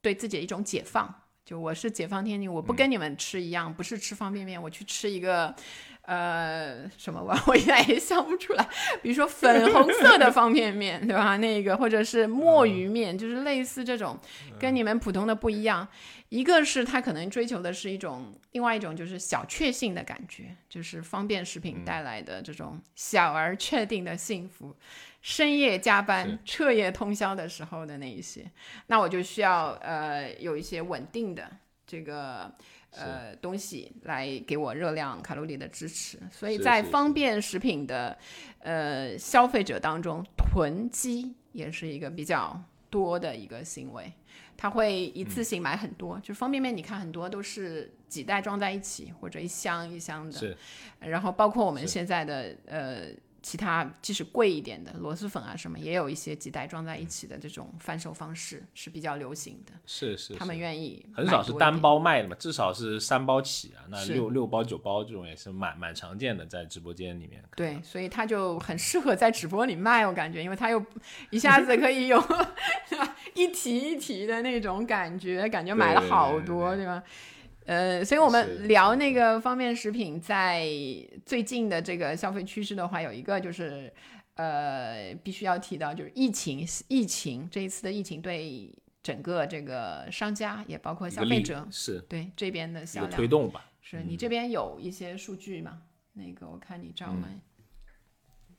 对自己的一种解放。就我是解放天女，我不跟你们吃一样，不是吃方便面，我去吃一个，呃，什么吧，我现在也想不出来。比如说粉红色的方便面，对吧？那个或者是墨鱼面，就是类似这种，跟你们普通的不一样。一个是他可能追求的是一种，另外一种就是小确幸的感觉，就是方便食品带来的这种小而确定的幸福。深夜加班、彻夜通宵的时候的那一些，那我就需要呃有一些稳定的这个呃东西来给我热量、卡路里的支持。所以在是是方便食品的呃消费者当中，囤积也是一个比较多的一个行为。他会一次性买很多，就方便面，你看很多都是几袋装在一起，或者一箱一箱的。是然后包括我们现在的呃其他即使贵一点的螺蛳粉啊什么，也有一些几袋装在一起的这种贩售方式是比较流行的，是是，他们愿意很少是单。包卖的嘛，至少是三包起啊，那六六包九包这种也是蛮蛮常见的，在直播间里面。对，所以他就很适合在直播里卖，我感觉，因为他又一下子可以有 一提一提的那种感觉，感觉买了好多，对吧？呃，所以我们聊那个方便食品，在最近的这个消费趋势的话，有一个就是，呃，必须要提到，就是疫情，疫情这一次的疫情对整个这个商家，也包括消费者，是对这边的销量推动吧。是你这边有一些数据吗？那个我看你照嗯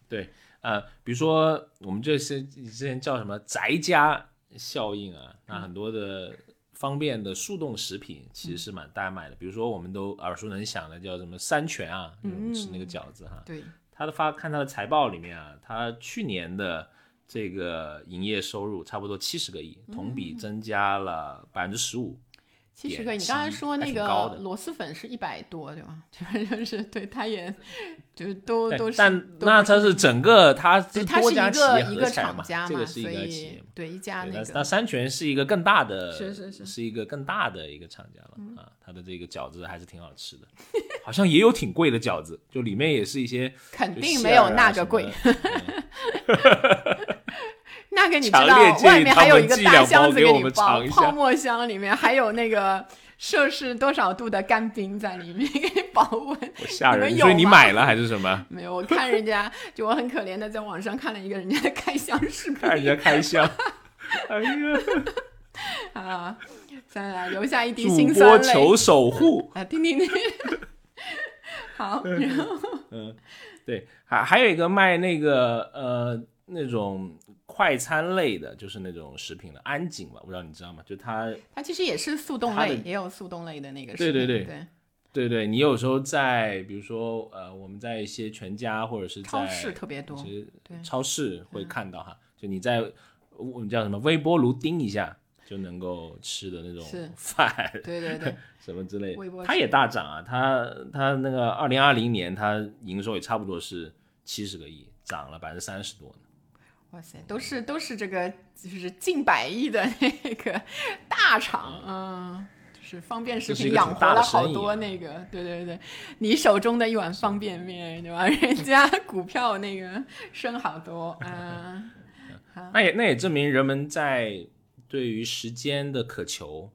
对，呃，比如说我们这些之前叫什么宅家效应啊，那很多的方便的速冻食品其实是蛮大卖的。比如说我们都耳熟能详的叫什么三全啊，我们吃那个饺子哈，对，它的发看它的财报里面啊，它去年的这个营业收入差不多七十个亿，同比增加了百分之十五。七十个，你刚才说那个螺蛳粉是一百多，对吗？就是就是对，它也就都都是，但那它是整个它它是一多家一个厂家嘛，这个是一所个企业嘛。以对一家那个那个三全是一个更大的，是是是是一个更大的一个厂家了、啊。它的这个饺子还是挺好吃的，好像也有挺贵的饺子，就里面也是一些肯定没有那个贵，那个你知道外面还有一个大箱子给你包泡沫箱里面还有那个摄氏多少度的干冰在里面 给你保温。吓人。所以你买了还是什么？没有，我看人家，就我很可怜的在网上看了一个人家的开箱视频看人家开箱，哎呀，啊，再来留下一滴主辛酸求守护。啊，听听听。好，然后对，还还有一个卖那个呃那种快餐类的，就是那种食品的安井吧，我不知道你知道吗？就它它其实也是速冻类，也有速冻类的那个对食品。对对对。对。对，你有时候在比如说呃，我们在一些全家或者是在超市特别多其实超市会看到哈，就你在我们叫什么微波炉叮一下就能够吃的那种是。饭对对对，什么之类的，它也大涨啊，它它那个二零二零年它营收也差不多是七十个亿，涨了百分之三十多呢。哇塞，都是都是这个就是近百亿的那个大厂，嗯。就是方便食品养活了好多那个，对对对，你手中的一碗方便面，对吧？人家股票那个升好多，嗯，那也那也证明人们在对于时间的渴求，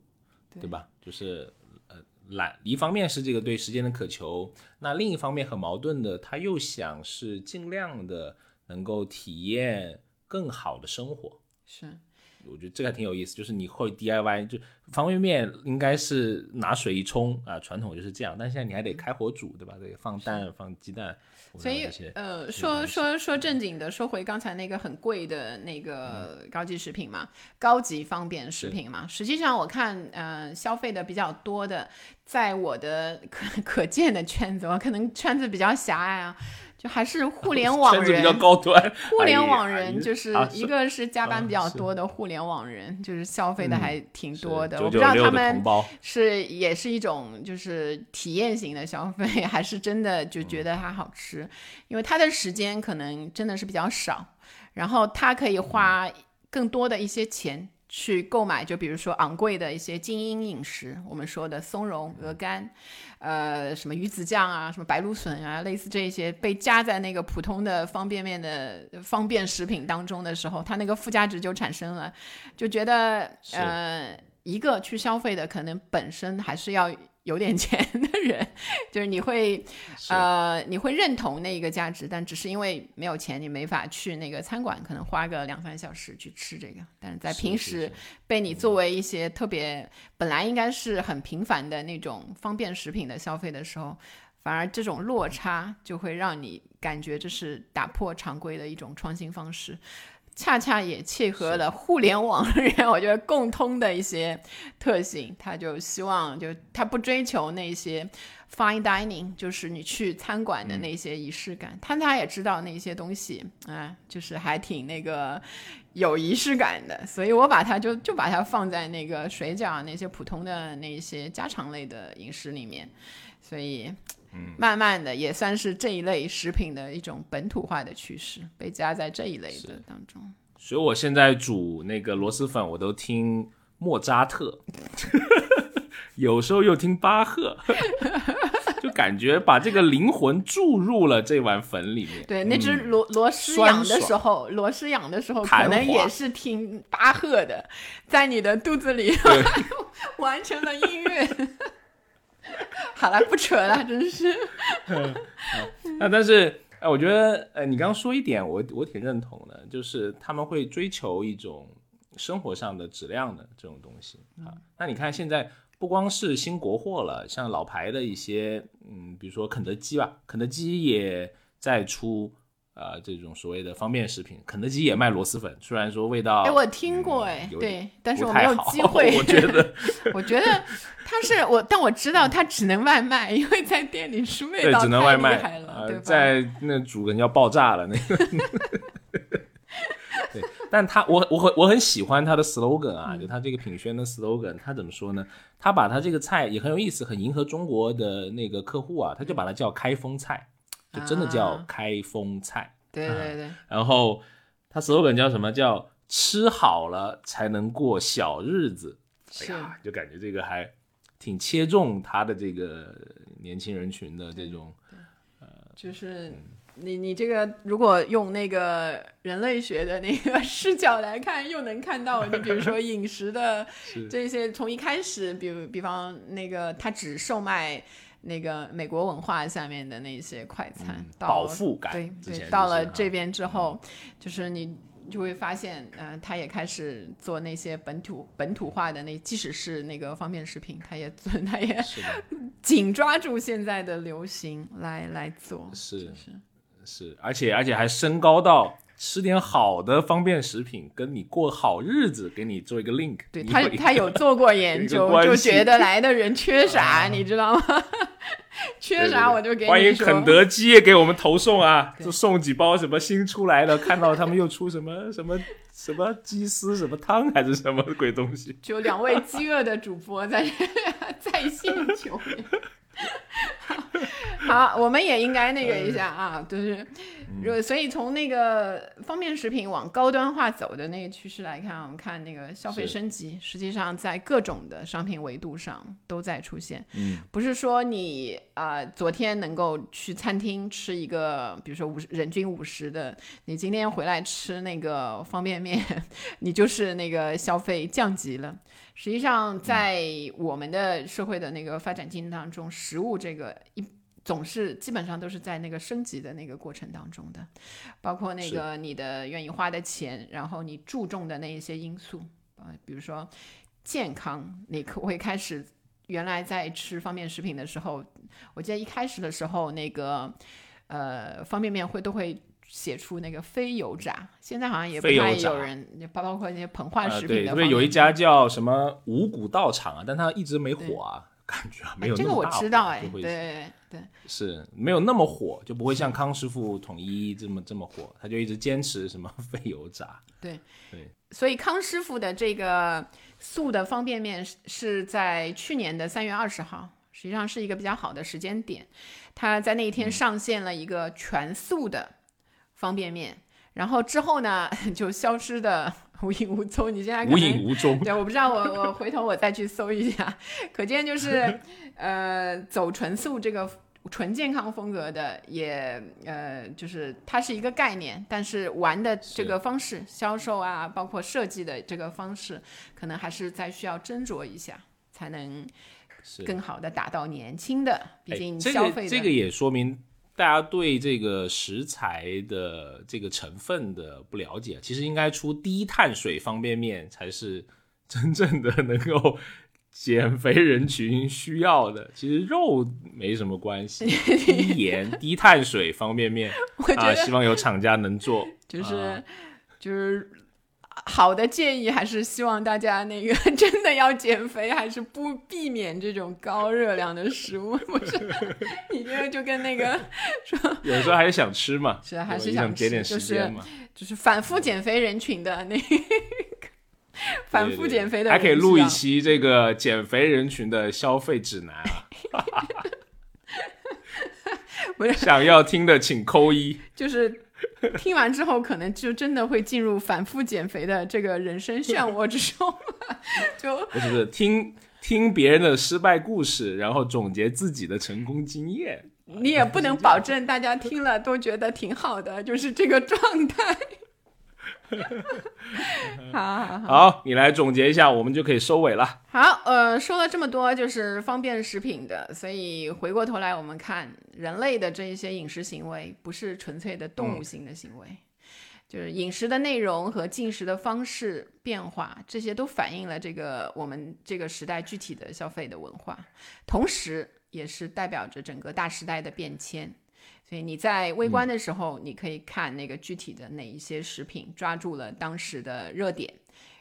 对吧？就是呃懒，一方面是这个对时间的渴求，那另一方面很矛盾的，他又想是尽量的能够体验更好的生活。是。我觉得这个还挺有意思，就是你会 DIY，就方便面应该是拿水一冲啊，传统就是这样，但现在你还得开火煮，对吧？得放蛋、放鸡蛋，所以呃，说说说正经的，说回刚才那个很贵的那个高级食品嘛，高级方便食品嘛，实际上我看呃消费的比较多的，在我的可 可见的圈子，我可能圈子比较狭隘啊。就还是互联网人，比较高端。互联网人就是一个是加班比较多的互联网人，就是消费的还挺多的。我不知道他们是也是一种就是体验型的消费，还是真的就觉得它好吃，因为他的时间可能真的是比较少，然后他可以花更多的一些钱。去购买，就比如说昂贵的一些精英饮食，我们说的松茸、鹅肝，呃，什么鱼子酱啊，什么白芦笋啊，类似这些被加在那个普通的方便面的方便食品当中的时候，它那个附加值就产生了，就觉得呃，一个去消费的可能本身还是要。有点钱的人，就是你会，呃，你会认同那一个价值，但只是因为没有钱，你没法去那个餐馆，可能花个两三小时去吃这个。但是在平时被你作为一些特别本来应该是很平凡的那种方便食品的消费的时候，反而这种落差就会让你感觉这是打破常规的一种创新方式。恰恰也契合了互联网人，我觉得共通的一些特性。他就希望，就他不追求那些 fine dining，就是你去餐馆的那些仪式感。他他也知道那些东西啊，就是还挺那个有仪式感的。所以我把它就就把它放在那个水饺那些普通的那些家常类的饮食里面。所以，慢慢的也算是这一类食品的一种本土化的趋势，被加在这一类的当中。所以我现在煮那个螺蛳粉，我都听莫扎特，有时候又听巴赫，就感觉把这个灵魂注入了这碗粉里面。对，那只螺螺蛳养的时候，螺蛳养的时候，可能也是听巴赫的，在你的肚子里 完成了音乐。好了，不扯了，真是。那但是，哎，我觉得，呃，你刚刚说一点，我我挺认同的，就是他们会追求一种生活上的质量的这种东西啊。那你看现在不光是新国货了，像老牌的一些，嗯，比如说肯德基吧，肯德基也在出。啊，这种所谓的方便食品，肯德基也卖螺蛳粉，虽然说味道，哎，我听过，哎，对，但是我没有机会。我觉得，我觉得他是我，但我知道他只能外卖，因为在店里是味道只能外卖了，对吧？在那煮人要爆炸了那个。对，但他我我很我很喜欢他的 slogan 啊，就他这个品宣的 slogan，他怎么说呢？他把他这个菜也很有意思，很迎合中国的那个客户啊，他就把它叫开封菜。就真的叫开封菜，对对对。然后他 slogan 叫什么？叫吃好了才能过小日子。哎呀，就感觉这个还挺切中他的这个年轻人群的这种，呃，就是你你这个如果用那个人类学的那个视角来看，又能看到，你比如说饮食的 这些，从一开始，比如比方那个他只售卖。那个美国文化下面的那些快餐，饱腹感，对对，到了这边之后，就是你就会发现，嗯，他也开始做那些本土本土化的那，即使是那个方便食品，他也做，他也 紧抓住现在的流行来来做，是是是，而且而且还升高到。吃点好的方便食品，跟你过好日子，给你做一个 link。对他，他有做过研究，就觉得来的人缺 啥，你知道吗？缺啥我就给你欢迎肯德 基也给我们投送啊，就送几包什么新出来的，看到他们又出什么什么什么鸡丝什么汤还是什么鬼东西。就两位饥饿的主播在在线求。好，我们也应该那个一下啊，就是，所以从那个方便食品往高端化走的那个趋势来看，我们看那个消费升级，实际上在各种的商品维度上都在出现。嗯，不是说你啊，昨天能够去餐厅吃一个，比如说五十人均五十的，你今天回来吃那个方便面，你就是那个消费降级了。实际上，在我们的社会的那个发展进程当中，食物这个一总是基本上都是在那个升级的那个过程当中的，包括那个你的愿意花的钱，然后你注重的那一些因素啊，比如说健康，你可会开始原来在吃方便食品的时候，我记得一开始的时候那个呃方便面会都会。写出那个非油炸，现在好像也不太有人，包包括那些膨化食品的。对，特别有一家叫什么五谷道场啊，但它一直没火啊。感觉没有这个我知道哎，对对对，是没有那么火，就不会像康师傅统一这么这么火，他就一直坚持什么 非油炸。对对，所以康师傅的这个素的方便面是在去年的三月二十号，实际上是一个比较好的时间点，他在那一天上线了一个全素的方便面。然后之后呢，就消失的无影无踪。你现在无影无踪。对，我不知道，我我回头我再去搜一下。可见就是，呃，走纯素这个纯健康风格的，也呃，就是它是一个概念，但是玩的这个方式、销售啊，包括设计的这个方式，可能还是再需要斟酌一下，才能更好的打到年轻的。毕竟消费的这个也说明。大家对这个食材的这个成分的不了解，其实应该出低碳水方便面才是真正的能够减肥人群需要的。其实肉没什么关系，低盐低碳水方便面啊，希望有厂家能做，就是就是。好的建议还是希望大家那个 真的要减肥，还是不避免这种高热量的食物。不是，你这个就跟那个 说，有时候还是想吃嘛，是还是想吃，就是就是反复减肥人群的那个反复减肥的，还可以录一期这个减肥人群的消费指南啊。想要听的请扣一，就是。听完之后，可能就真的会进入反复减肥的这个人生漩涡之中。就不是听听别人的失败故事，然后总结自己的成功经验。你也不能保证大家听了都觉得挺好的，就是这个状态。好好好，你来总结一下，我们就可以收尾了。好，呃，说了这么多，就是方便食品的，所以回过头来，我们看人类的这一些饮食行为，不是纯粹的动物性的行为，就是饮食的内容和进食的方式变化，这些都反映了这个我们这个时代具体的消费的文化，同时也是代表着整个大时代的变迁。所以你在微观的时候，你可以看那个具体的哪一些食品抓住了当时的热点，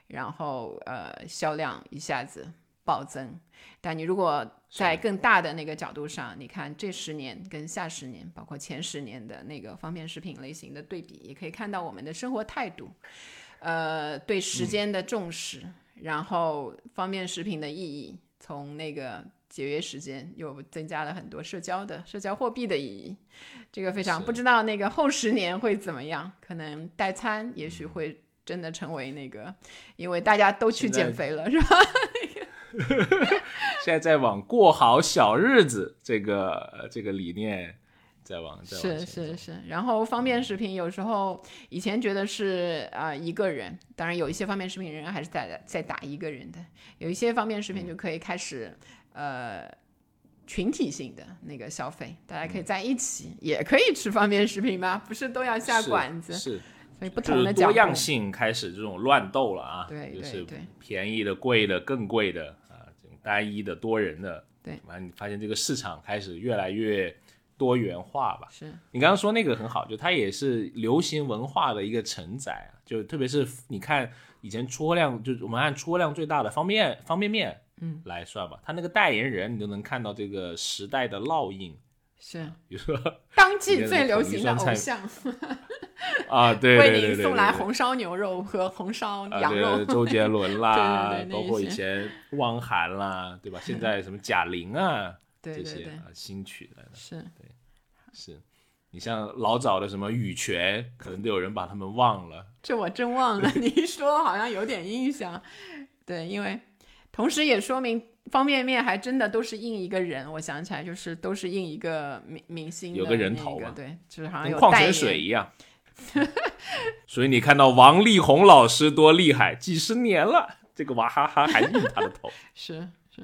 然后呃销量一下子暴增。但你如果在更大的那个角度上，你看这十年跟下十年，包括前十年的那个方便食品类型的对比，也可以看到我们的生活态度，呃对时间的重视，然后方便食品的意义，从那个。节约时间，又增加了很多社交的社交货币的意义，这个非常不知道那个后十年会怎么样，可能代餐也许会真的成为那个，因为大家都去减肥了，是吧？现在在往过好小日子这个这个理念在往是是是，然后方便食品有时候以前觉得是啊一个人，当然有一些方便食品仍然还是在在打一个人的，有一些方便食品就可以开始。呃，群体性的那个消费，大家可以在一起，也可以吃方便食品吗？不是都要下馆子？是，所以不同的多样性开始这种乱斗了啊！对对对，便宜的、贵的、更贵的啊，这种单一的、多人的，对，完你发现这个市场开始越来越多元化吧？是你刚刚说那个很好，就它也是流行文化的一个承载啊，就特别是你看以前出货量，就我们按出货量最大的方便方便面。嗯，来算吧，他那个代言人，你都能看到这个时代的烙印。是，比如说 当季最流行的偶像。啊，对对对对，送来红烧牛肉和红烧羊肉，周杰伦 啦，包括以前汪涵啦，对吧？现在什么贾玲啊，这些啊新曲来的，是。对，是。你像老早的什么羽泉，可能都有人把他们忘了。这我真忘了，你一说好像有点印象。对，因为。同时也说明方便面还真的都是印一个人，我想起来就是都是印一个明明星，有个人头嘛，对，就是好像有矿泉水一样。所以你看到王力宏老师多厉害，几十年了，这个娃哈哈还印他的头，是是。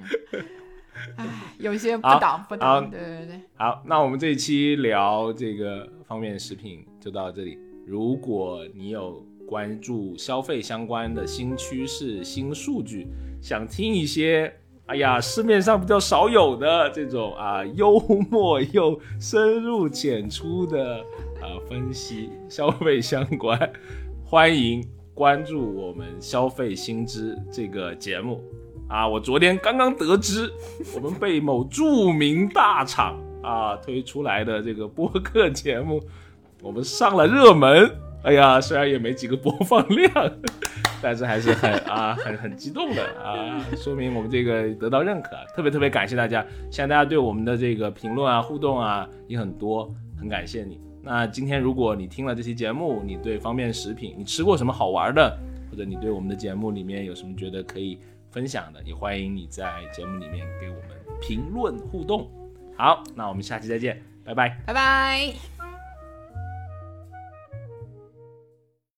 唉，有些不挡不挡，对对对，好，那我们这一期聊这个方便食品就到这里。如果你有关注消费相关的新趋势、新数据，想听一些哎呀市面上比较少有的这种啊 幽默又深入浅出的啊分析消费相关，欢迎关注我们消费新知这个节目。啊，我昨天刚刚得知，我们被某著名大厂啊推出来的这个播客节目，我们上了热门。哎呀，虽然也没几个播放量，但是还是很啊很很激动的啊，说明我们这个得到认可，特别特别感谢大家。现在大家对我们的这个评论啊、互动啊也很多，很感谢你。那今天如果你听了这期节目，你对方便食品，你吃过什么好玩的，或者你对我们的节目里面有什么觉得可以分享的，也欢迎你在节目里面给我们评论互动。好，那我们下期再见，拜拜。拜拜。